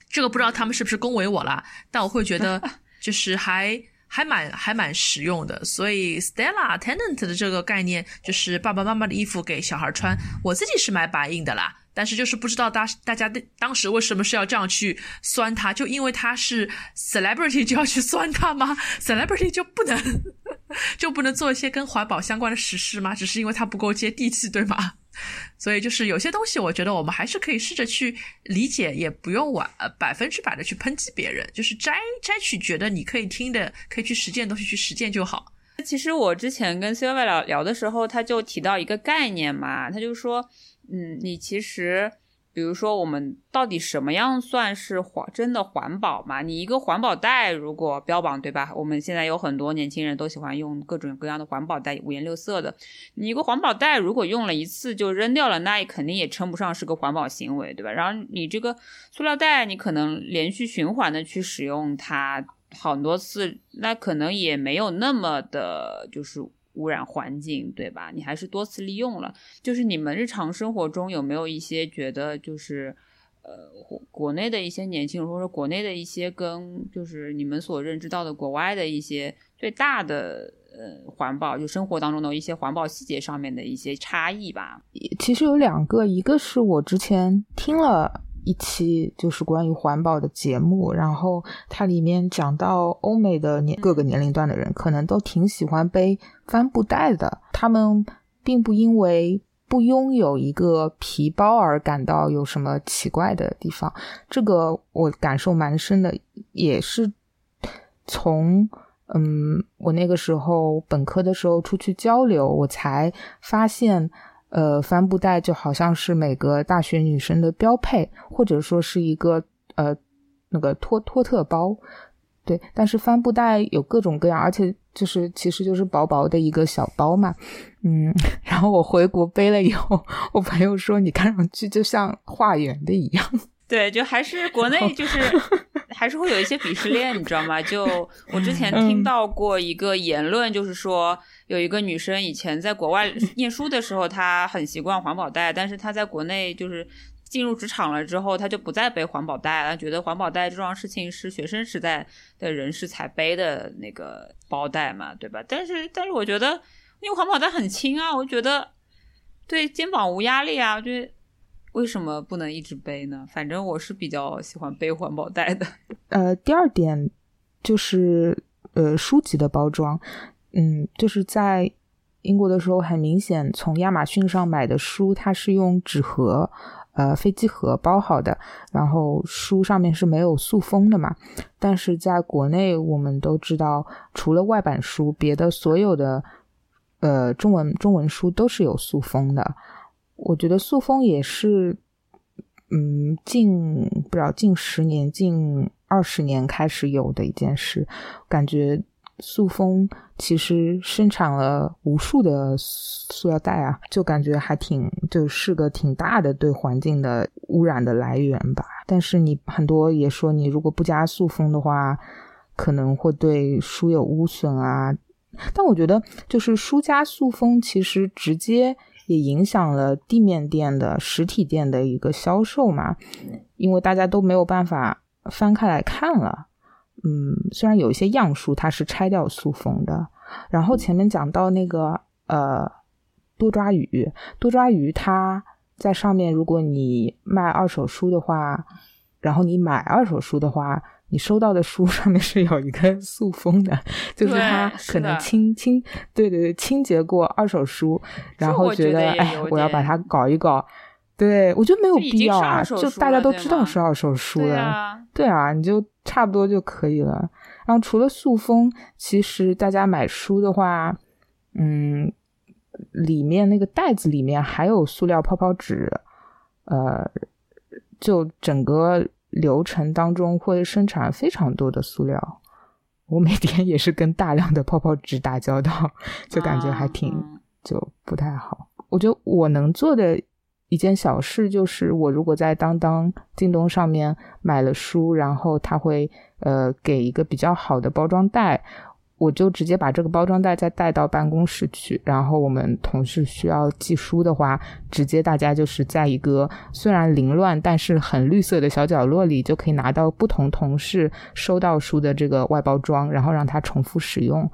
这个不知道他们是不是恭维我啦，但我会觉得 就是还还蛮还蛮实用的。所以 Stella Tenant 的这个概念就是爸爸妈妈的衣服给小孩穿，我自己是买白印的啦。但是就是不知道大大家的当时为什么是要这样去酸他？就因为他是 celebrity 就要去酸他吗？celebrity 就不能 就不能做一些跟环保相关的实事吗？只是因为他不够接地气，对吗？所以就是有些东西，我觉得我们还是可以试着去理解，也不用完百分之百的去抨击别人，就是摘摘取觉得你可以听的、可以去实践的东西去实践就好。其实我之前跟 Silva 聊聊的时候，他就提到一个概念嘛，他就说。嗯，你其实，比如说，我们到底什么样算是环真的环保嘛？你一个环保袋如果标榜对吧？我们现在有很多年轻人都喜欢用各种各样的环保袋，五颜六色的。你一个环保袋如果用了一次就扔掉了，那肯定也称不上是个环保行为，对吧？然后你这个塑料袋，你可能连续循环的去使用它很多次，那可能也没有那么的，就是。污染环境，对吧？你还是多次利用了。就是你们日常生活中有没有一些觉得就是，呃国内的一些年轻人，或者说国内的一些跟就是你们所认知到的国外的一些最大的呃环保，就生活当中的一些环保细节上面的一些差异吧。其实有两个，一个是我之前听了。一期就是关于环保的节目，然后它里面讲到欧美的年各个年龄段的人可能都挺喜欢背帆布袋的，他们并不因为不拥有一个皮包而感到有什么奇怪的地方。这个我感受蛮深的，也是从嗯我那个时候本科的时候出去交流，我才发现。呃，帆布袋就好像是每个大学女生的标配，或者说是一个呃那个托托特包，对。但是帆布袋有各种各样，而且就是其实就是薄薄的一个小包嘛，嗯。然后我回国背了以后，我朋友说你看上去就像化缘的一样。对，就还是国内就是还是会有一些鄙视链，你知道吗？就我之前听到过一个言论，就是说。有一个女生以前在国外 念书的时候，她很习惯环保袋，但是她在国内就是进入职场了之后，她就不再背环保袋了，觉得环保袋这桩事情是学生时代的人士才背的那个包袋嘛，对吧？但是但是我觉得，因为环保袋很轻啊，我觉得对肩膀无压力啊，我觉得为什么不能一直背呢？反正我是比较喜欢背环保袋的。呃，第二点就是呃书籍的包装。嗯，就是在英国的时候，很明显，从亚马逊上买的书，它是用纸盒，呃，飞机盒包好的，然后书上面是没有塑封的嘛。但是在国内，我们都知道，除了外版书，别的所有的呃中文中文书都是有塑封的。我觉得塑封也是，嗯，近不知道近十年、近二十年开始有的一件事，感觉。塑封其实生产了无数的塑料袋啊，就感觉还挺就是个挺大的对环境的污染的来源吧。但是你很多也说，你如果不加塑封的话，可能会对书有污损啊。但我觉得，就是书加塑封，其实直接也影响了地面店的实体店的一个销售嘛，因为大家都没有办法翻开来看了。嗯，虽然有一些样书它是拆掉塑封的，然后前面讲到那个呃多抓鱼，多抓鱼它在上面，如果你卖二手书的话，然后你买二手书的话，你收到的书上面是有一个塑封的，就是它可能清清对对对清洁过二手书，然后觉得哎我要把它搞一搞。对，我觉得没有必要啊，就大家都知道是二手书了，对啊，你就差不多就可以了。然后除了塑封，其实大家买书的话，嗯，里面那个袋子里面还有塑料泡泡纸，呃，就整个流程当中会生产非常多的塑料。我每天 也是跟大量的泡泡纸打交道，就感觉还挺就不太好。我觉得我能做的。一件小事就是，我如果在当当、京东上面买了书，然后他会呃给一个比较好的包装袋，我就直接把这个包装袋再带到办公室去。然后我们同事需要寄书的话，直接大家就是在一个虽然凌乱但是很绿色的小角落里，就可以拿到不同同事收到书的这个外包装，然后让它重复使用。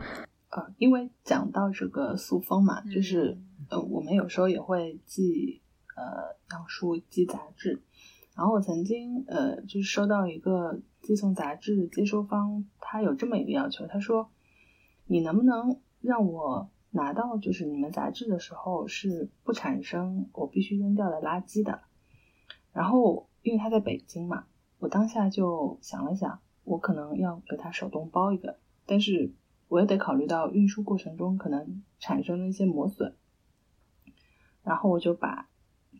呃，因为讲到这个塑封嘛，就是呃，我们有时候也会寄。呃，样书寄杂志，然后我曾经呃，就是收到一个寄送杂志接收方，他有这么一个要求，他说，你能不能让我拿到就是你们杂志的时候是不产生我必须扔掉的垃圾的？然后因为他在北京嘛，我当下就想了想，我可能要给他手动包一个，但是我也得考虑到运输过程中可能产生的一些磨损，然后我就把。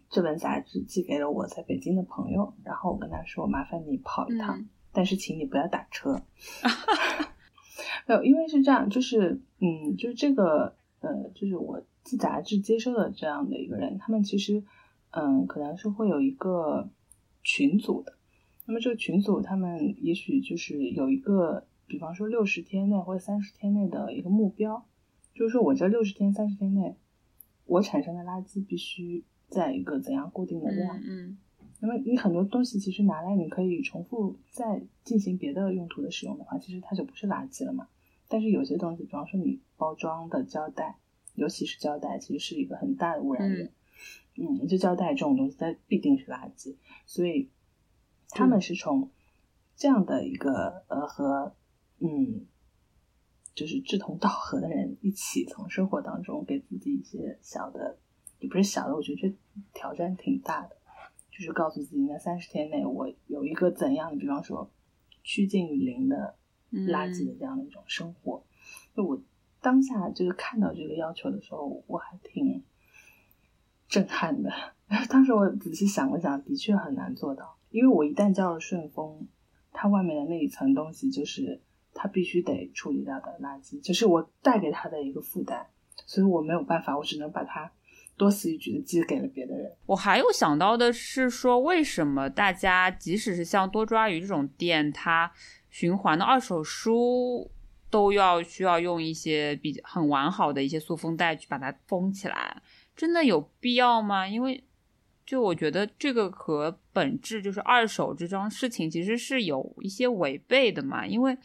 这本杂志寄给了我在北京的朋友，然后我跟他说：“麻烦你跑一趟，但是请你不要打车。”没有，因为是这样，就是嗯，就是这个呃，就是我寄杂志接收的这样的一个人，他们其实嗯，可能是会有一个群组的。那么这个群组，他们也许就是有一个，比方说六十天内或者三十天内的一个目标，就是说我这六十天、三十天内，我产生的垃圾必须。在一个怎样固定的量？嗯，那么你很多东西其实拿来你可以重复再进行别的用途的使用的话，其实它就不是垃圾了嘛。但是有些东西，比方说你包装的胶带，尤其是胶带，其实是一个很大的污染源。嗯，就胶带这种东西，它必定是垃圾。所以他们是从这样的一个呃和嗯，就是志同道合的人一起从生活当中给自己一些小的，也不是小的，我觉得这挑战挺大的。就是告诉自己，在三十天内，我有一个怎样的，比方说趋近于零的垃圾的这样的一种生活。就我当下就是看到这个要求的时候，我还挺震撼的。当时我仔细想了想，的确很难做到，因为我一旦叫了顺丰，它外面的那一层东西就是它必须得处理掉的垃圾，就是我带给他的一个负担，所以我没有办法，我只能把它。多此一举的寄给了别的人。我还有想到的是说，为什么大家即使是像多抓鱼这种店，它循环的二手书都要需要用一些比较很完好的一些塑封袋去把它封起来？真的有必要吗？因为就我觉得这个和本质就是二手这桩事情其实是有一些违背的嘛，因为。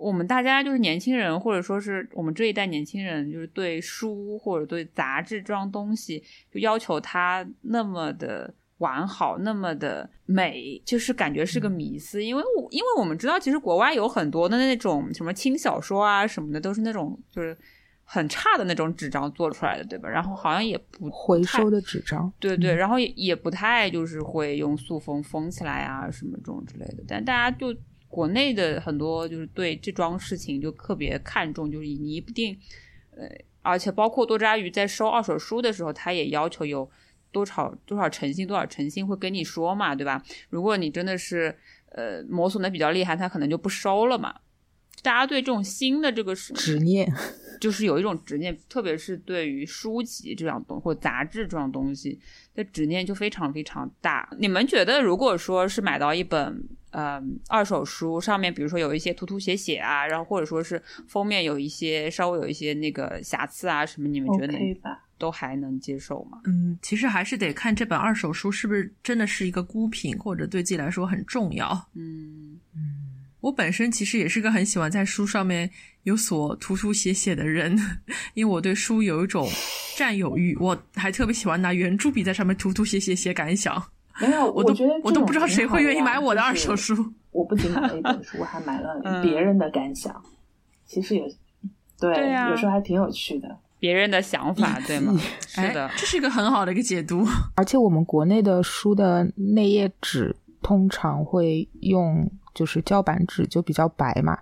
我们大家就是年轻人，或者说是我们这一代年轻人，就是对书或者对杂志这样东西，就要求它那么的完好，那么的美，就是感觉是个迷思。因为我因为我们知道，其实国外有很多的那种什么轻小说啊什么的，都是那种就是很差的那种纸张做出来的，对吧？然后好像也不回收的纸张，对对，然后也也不太就是会用塑封封起来啊什么这种之类的，但大家就。国内的很多就是对这桩事情就特别看重，就是你一定，呃，而且包括多抓鱼在收二手书的时候，他也要求有多少多少诚信，多少诚信会跟你说嘛，对吧？如果你真的是呃磨损的比较厉害，他可能就不收了嘛。大家对这种新的这个执念，就是有一种执念，特别是对于书籍这样东或杂志这样东西的执念就非常非常大。你们觉得，如果说是买到一本？嗯，二手书上面，比如说有一些涂涂写写啊，然后或者说是封面有一些稍微有一些那个瑕疵啊什么，你们觉得都还能接受吗？嗯，其实还是得看这本二手书是不是真的是一个孤品，或者对自己来说很重要。嗯嗯，我本身其实也是个很喜欢在书上面有所涂涂写写的人，因为我对书有一种占有欲，我还特别喜欢拿圆珠笔在上面涂涂写写写感想。没有，我觉得我都不知道谁会愿意买我的二手书。我不仅买了一本书，还买了 别人的感想。其实也，对，有时候还挺有趣的。别人的想法，对吗？是的，这是一个很好的一个解读。而且我们国内的书的内页纸通常会用就是胶板纸，就比较白嘛。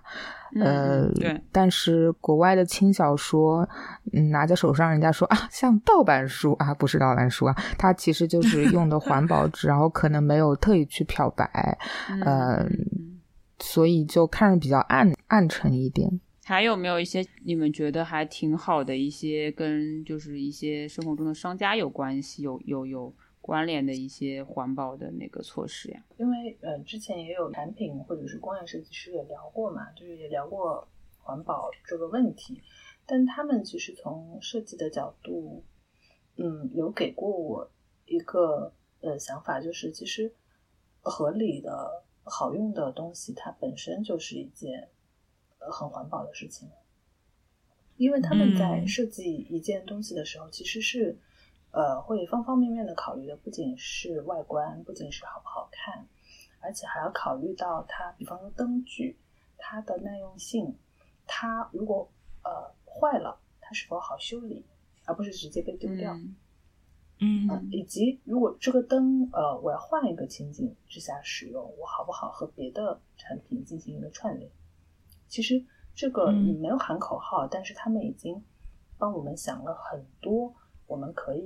呃，对，但是国外的轻小说，嗯，拿在手上，人家说啊，像盗版书啊，不是盗版书啊，它其实就是用的环保纸，然后可能没有特意去漂白，呃，所以就看着比较暗暗沉一点。还有没有一些你们觉得还挺好的一些跟就是一些生活中的商家有关系？有有有。关联的一些环保的那个措施呀，因为呃之前也有产品或者是工业设计师也聊过嘛，就是也聊过环保这个问题，但他们其实从设计的角度，嗯，有给过我一个呃想法，就是其实合理的好用的东西，它本身就是一件很环保的事情，因为他们在设计一件东西的时候，其实是。呃，会方方面面的考虑的不仅是外观，不仅是好不好看，而且还要考虑到它，比方说灯具，它的耐用性，它如果呃坏了，它是否好修理，而不是直接被丢掉。嗯，以及如果这个灯呃我要换一个情景之下使用，我好不好和别的产品进行一个串联？其实这个你没有喊口号，但是他们已经帮我们想了很多。我们可以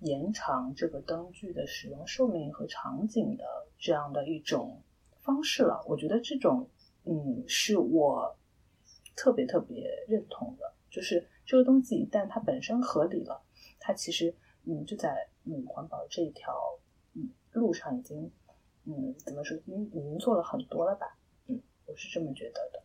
延长这个灯具的使用寿命和场景的这样的一种方式了。我觉得这种，嗯，是我特别特别认同的。就是这个东西一旦它本身合理了，它其实，嗯，就在嗯环保这一条嗯路上已经，嗯，怎么说，已经已经做了很多了吧？嗯，我是这么觉得的。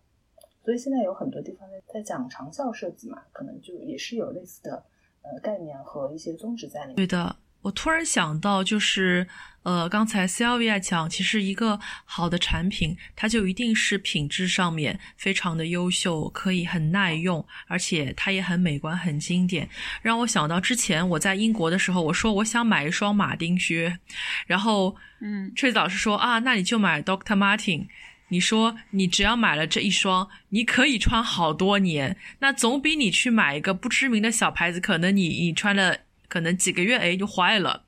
所以现在有很多地方在在讲长效设计嘛，可能就也是有类似的。呃，概念和一些宗旨在里面。对的，我突然想到，就是呃，刚才 Sylvia 讲，其实一个好的产品，它就一定是品质上面非常的优秀，可以很耐用，而且它也很美观、很经典。让我想到之前我在英国的时候，我说我想买一双马丁靴，然后嗯，翠子老师说啊，那你就买 Doctor Martin。你说你只要买了这一双，你可以穿好多年，那总比你去买一个不知名的小牌子，可能你你穿了。可能几个月哎就坏了，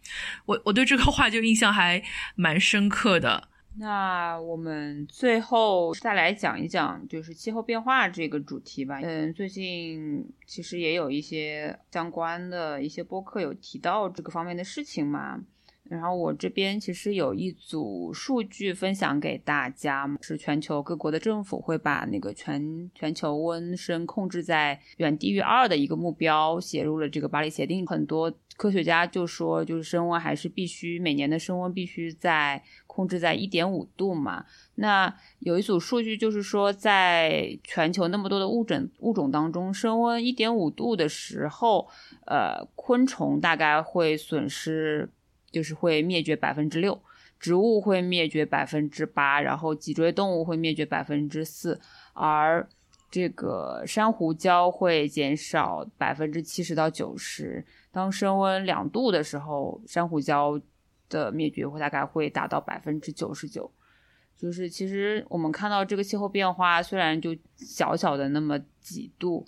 我我对这个话就印象还蛮深刻的。那我们最后再来讲一讲，就是气候变化这个主题吧。嗯，最近其实也有一些相关的一些播客有提到这个方面的事情嘛。然后我这边其实有一组数据分享给大家，是全球各国的政府会把那个全全球温升控制在远低于二的一个目标写入了这个巴黎协定。很多科学家就说，就是升温还是必须每年的升温必须在控制在一点五度嘛。那有一组数据就是说，在全球那么多的物种物种当中，升温一点五度的时候，呃，昆虫大概会损失。就是会灭绝百分之六，植物会灭绝百分之八，然后脊椎动物会灭绝百分之四，而这个珊瑚礁会减少百分之七十到九十。当升温两度的时候，珊瑚礁的灭绝会大概会达到百分之九十九。就是其实我们看到这个气候变化，虽然就小小的那么几度，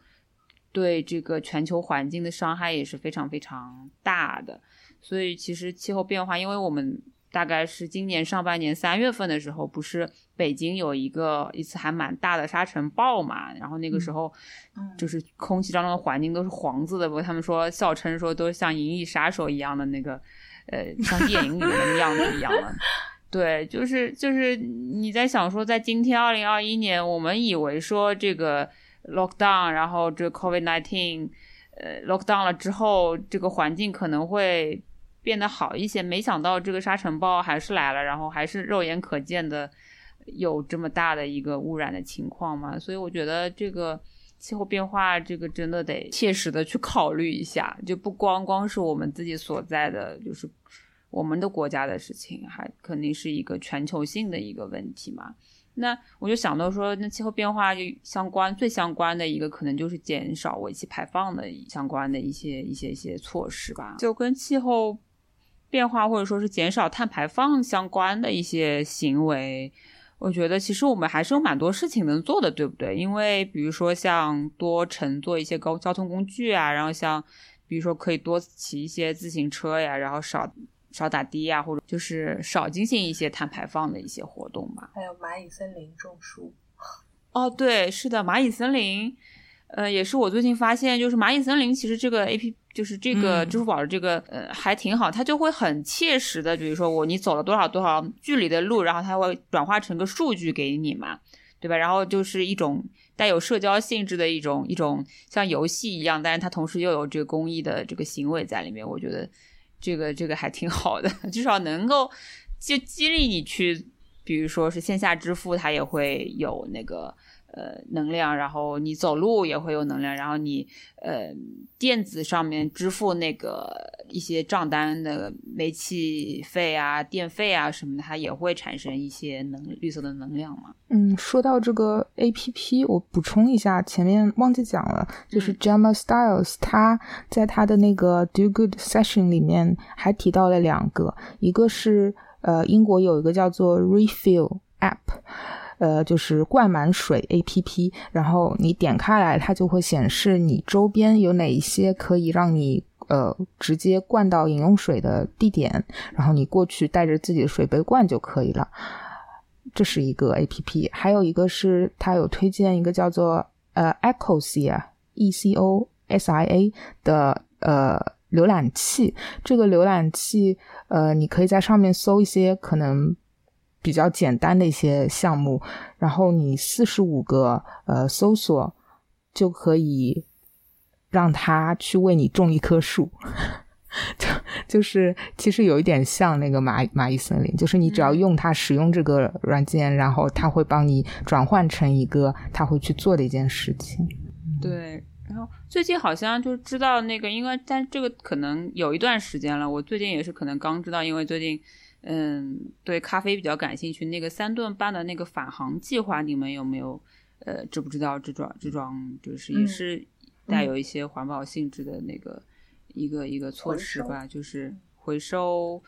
对这个全球环境的伤害也是非常非常大的。所以其实气候变化，因为我们大概是今年上半年三月份的时候，不是北京有一个一次还蛮大的沙尘暴嘛，然后那个时候，就是空气当中的环境都是黄色的，不过他们说笑称说都像《银翼杀手》一样的那个，呃，像电影里面的样子一样了。对，就是就是你在想说，在今天二零二一年，我们以为说这个 lockdown，然后这 COVID nineteen，呃，lockdown 了之后，这个环境可能会。变得好一些，没想到这个沙尘暴还是来了，然后还是肉眼可见的有这么大的一个污染的情况嘛，所以我觉得这个气候变化这个真的得切实的去考虑一下，就不光光是我们自己所在的，就是我们的国家的事情，还肯定是一个全球性的一个问题嘛。那我就想到说，那气候变化就相关最相关的一个，可能就是减少尾气排放的相关的一些一些一些措施吧，就跟气候。变化或者说是减少碳排放相关的一些行为，我觉得其实我们还是有蛮多事情能做的，对不对？因为比如说像多乘坐一些高交通工具啊，然后像比如说可以多骑一些自行车呀，然后少少打的呀，或者就是少进行一些碳排放的一些活动吧。还有蚂蚁森林种树。哦，对，是的，蚂蚁森林。呃，也是我最近发现，就是蚂蚁森林，其实这个 A P 就是这个支付宝的这个呃还挺好，它就会很切实的，比如说我你走了多少多少距离的路，然后它会转化成个数据给你嘛，对吧？然后就是一种带有社交性质的一种一种像游戏一样，但是它同时又有这个公益的这个行为在里面，我觉得这个这个还挺好的，至少能够就激励你去，比如说是线下支付，它也会有那个。呃，能量，然后你走路也会有能量，然后你呃电子上面支付那个一些账单的煤气费啊、电费啊什么的，它也会产生一些能绿色的能量嘛。嗯，说到这个 A P P，我补充一下，前面忘记讲了，就是 Gemma Styles，他在他的那个 Do Good Session 里面还提到了两个，一个是呃英国有一个叫做 Refill App。呃，就是灌满水 A P P，然后你点开来，它就会显示你周边有哪一些可以让你呃直接灌到饮用水的地点，然后你过去带着自己的水杯灌就可以了。这是一个 A P P，还有一个是它有推荐一个叫做呃 Ecosia E C O S I A 的呃浏览器，这个浏览器呃你可以在上面搜一些可能。比较简单的一些项目，然后你四十五个呃搜索就可以让它去为你种一棵树，就就是其实有一点像那个蚂蚂蚁森林，就是你只要用它使用这个软件，然后它会帮你转换成一个它会去做的一件事情。对，然后最近好像就知道那个，因为但这个可能有一段时间了。我最近也是可能刚知道，因为最近嗯对咖啡比较感兴趣。那个三顿半的那个返航计划，你们有没有呃知不知道？这桩这桩就是也是带有一些环保性质的那个一个一个措施吧，就是回收。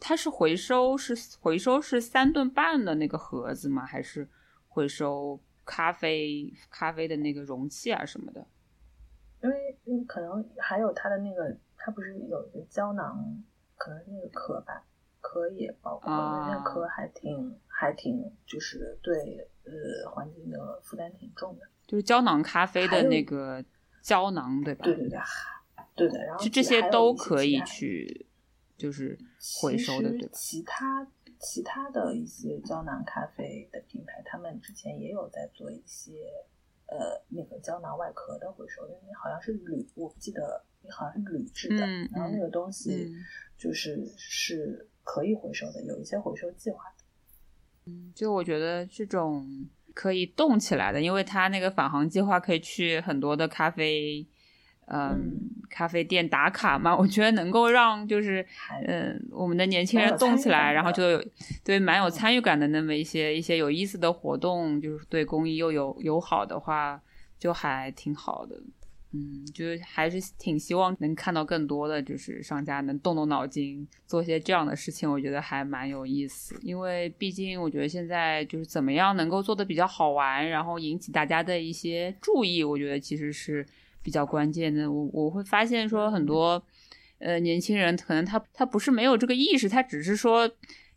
它是回收是回收是三顿半的那个盒子吗？还是回收咖啡咖啡的那个容器啊什么的？因为嗯，可能还有它的那个，它不是有一个胶囊，可能是那个壳吧，壳也包括，那个壳还挺还挺，就是对呃环境的负担挺重的。就是胶囊咖啡的那个胶囊，对吧？对对对，对的。然后这些都可以去，就是回收的，对吧？其他其他的一些胶囊咖啡的品牌，他们之前也有在做一些。呃，那个胶囊外壳的回收，因为好像是铝，我不记得，好像是铝制的，然后那个东西就是是可以回收的，有一些回收计划的。嗯，就我觉得这种可以动起来的，因为它那个返航计划可以去很多的咖啡。嗯，咖啡店打卡嘛，我觉得能够让就是嗯，我们的年轻人动起来，然后就有对蛮有参与感的那么一些一些有意思的活动，就是对公益又有友好的话，就还挺好的。嗯，就是还是挺希望能看到更多的就是商家能动动脑筋做些这样的事情，我觉得还蛮有意思。因为毕竟我觉得现在就是怎么样能够做的比较好玩，然后引起大家的一些注意，我觉得其实是。比较关键的，我我会发现说很多，呃，年轻人可能他他不是没有这个意识，他只是说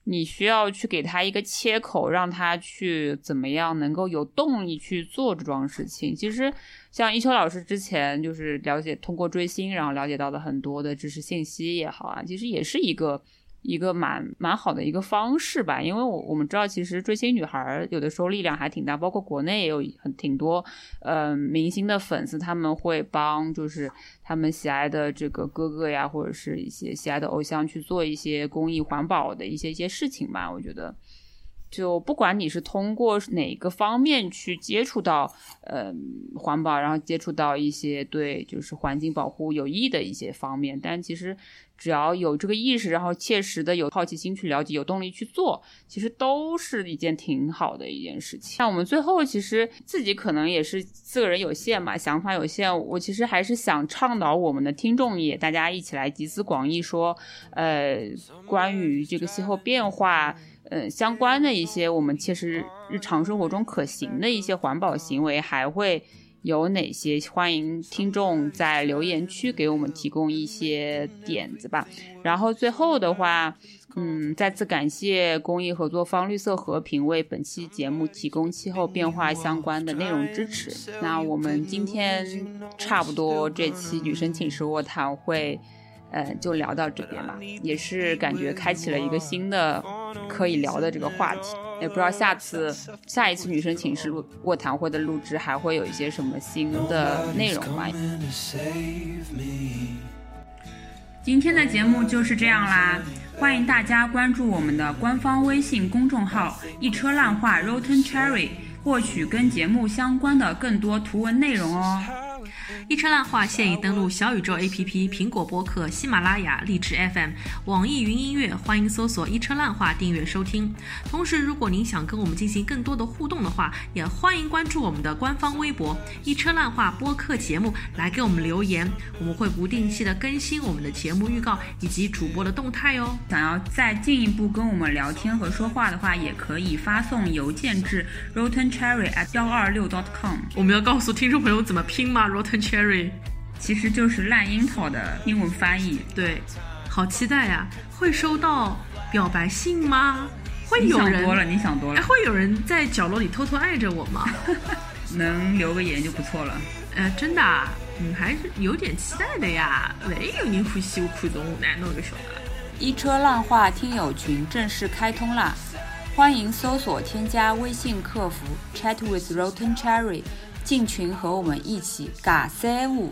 你需要去给他一个切口，让他去怎么样能够有动力去做这桩事情。其实像一秋老师之前就是了解通过追星，然后了解到的很多的知识信息也好啊，其实也是一个。一个蛮蛮好的一个方式吧，因为我我们知道，其实追星女孩有的时候力量还挺大，包括国内也有很挺多，呃，明星的粉丝他们会帮，就是他们喜爱的这个哥哥呀，或者是一些喜爱的偶像去做一些公益环保的一些一些事情吧，我觉得。就不管你是通过哪个方面去接触到，呃，环保，然后接触到一些对就是环境保护有益的一些方面，但其实只要有这个意识，然后切实的有好奇心去了解，有动力去做，其实都是一件挺好的一件事情。像我们最后其实自己可能也是四个人有限嘛，想法有限，我其实还是想倡导我们的听众也大家一起来集思广益，说，呃，关于这个气候变化。呃，相关的一些我们其实日常生活中可行的一些环保行为，还会有哪些？欢迎听众在留言区给我们提供一些点子吧。然后最后的话，嗯，再次感谢公益合作方绿色和平为本期节目提供气候变化相关的内容支持。那我们今天差不多这期女生寝室卧谈会。呃，就聊到这边吧，也是感觉开启了一个新的可以聊的这个话题。也不知道下次下一次女生寝室录卧谈会的录制还会有一些什么新的内容吗？今天的节目就是这样啦，欢迎大家关注我们的官方微信公众号“一车烂话 Rotten Cherry”，获取跟节目相关的更多图文内容哦。一车烂话现已登录小宇宙 APP、苹果播客、喜马拉雅、荔枝 FM、网易云音乐，欢迎搜索“一车烂话”订阅收听。同时，如果您想跟我们进行更多的互动的话，也欢迎关注我们的官方微博“一车烂话”播客节目，来给我们留言。我们会不定期的更新我们的节目预告以及主播的动态哟。想要再进一步跟我们聊天和说话的话，也可以发送邮件至 rotencherry@ at 幺二六 dot .com。我们要告诉听众朋友怎么拼吗？roten Cherry，其实就是烂樱桃的英文翻译。对，好期待呀！会收到表白信吗？会有人？想多了，你想多了。会有人在角落里偷偷爱着我吗？能留个言就不错了。呃，真的，嗯，还是有点期待的呀。万一有人欢喜我看中我，那侬就晓得。一车浪话听友群正式开通啦！欢迎搜索添加微信客服 Chat with Rotten Cherry。进群和我们一起尬三五。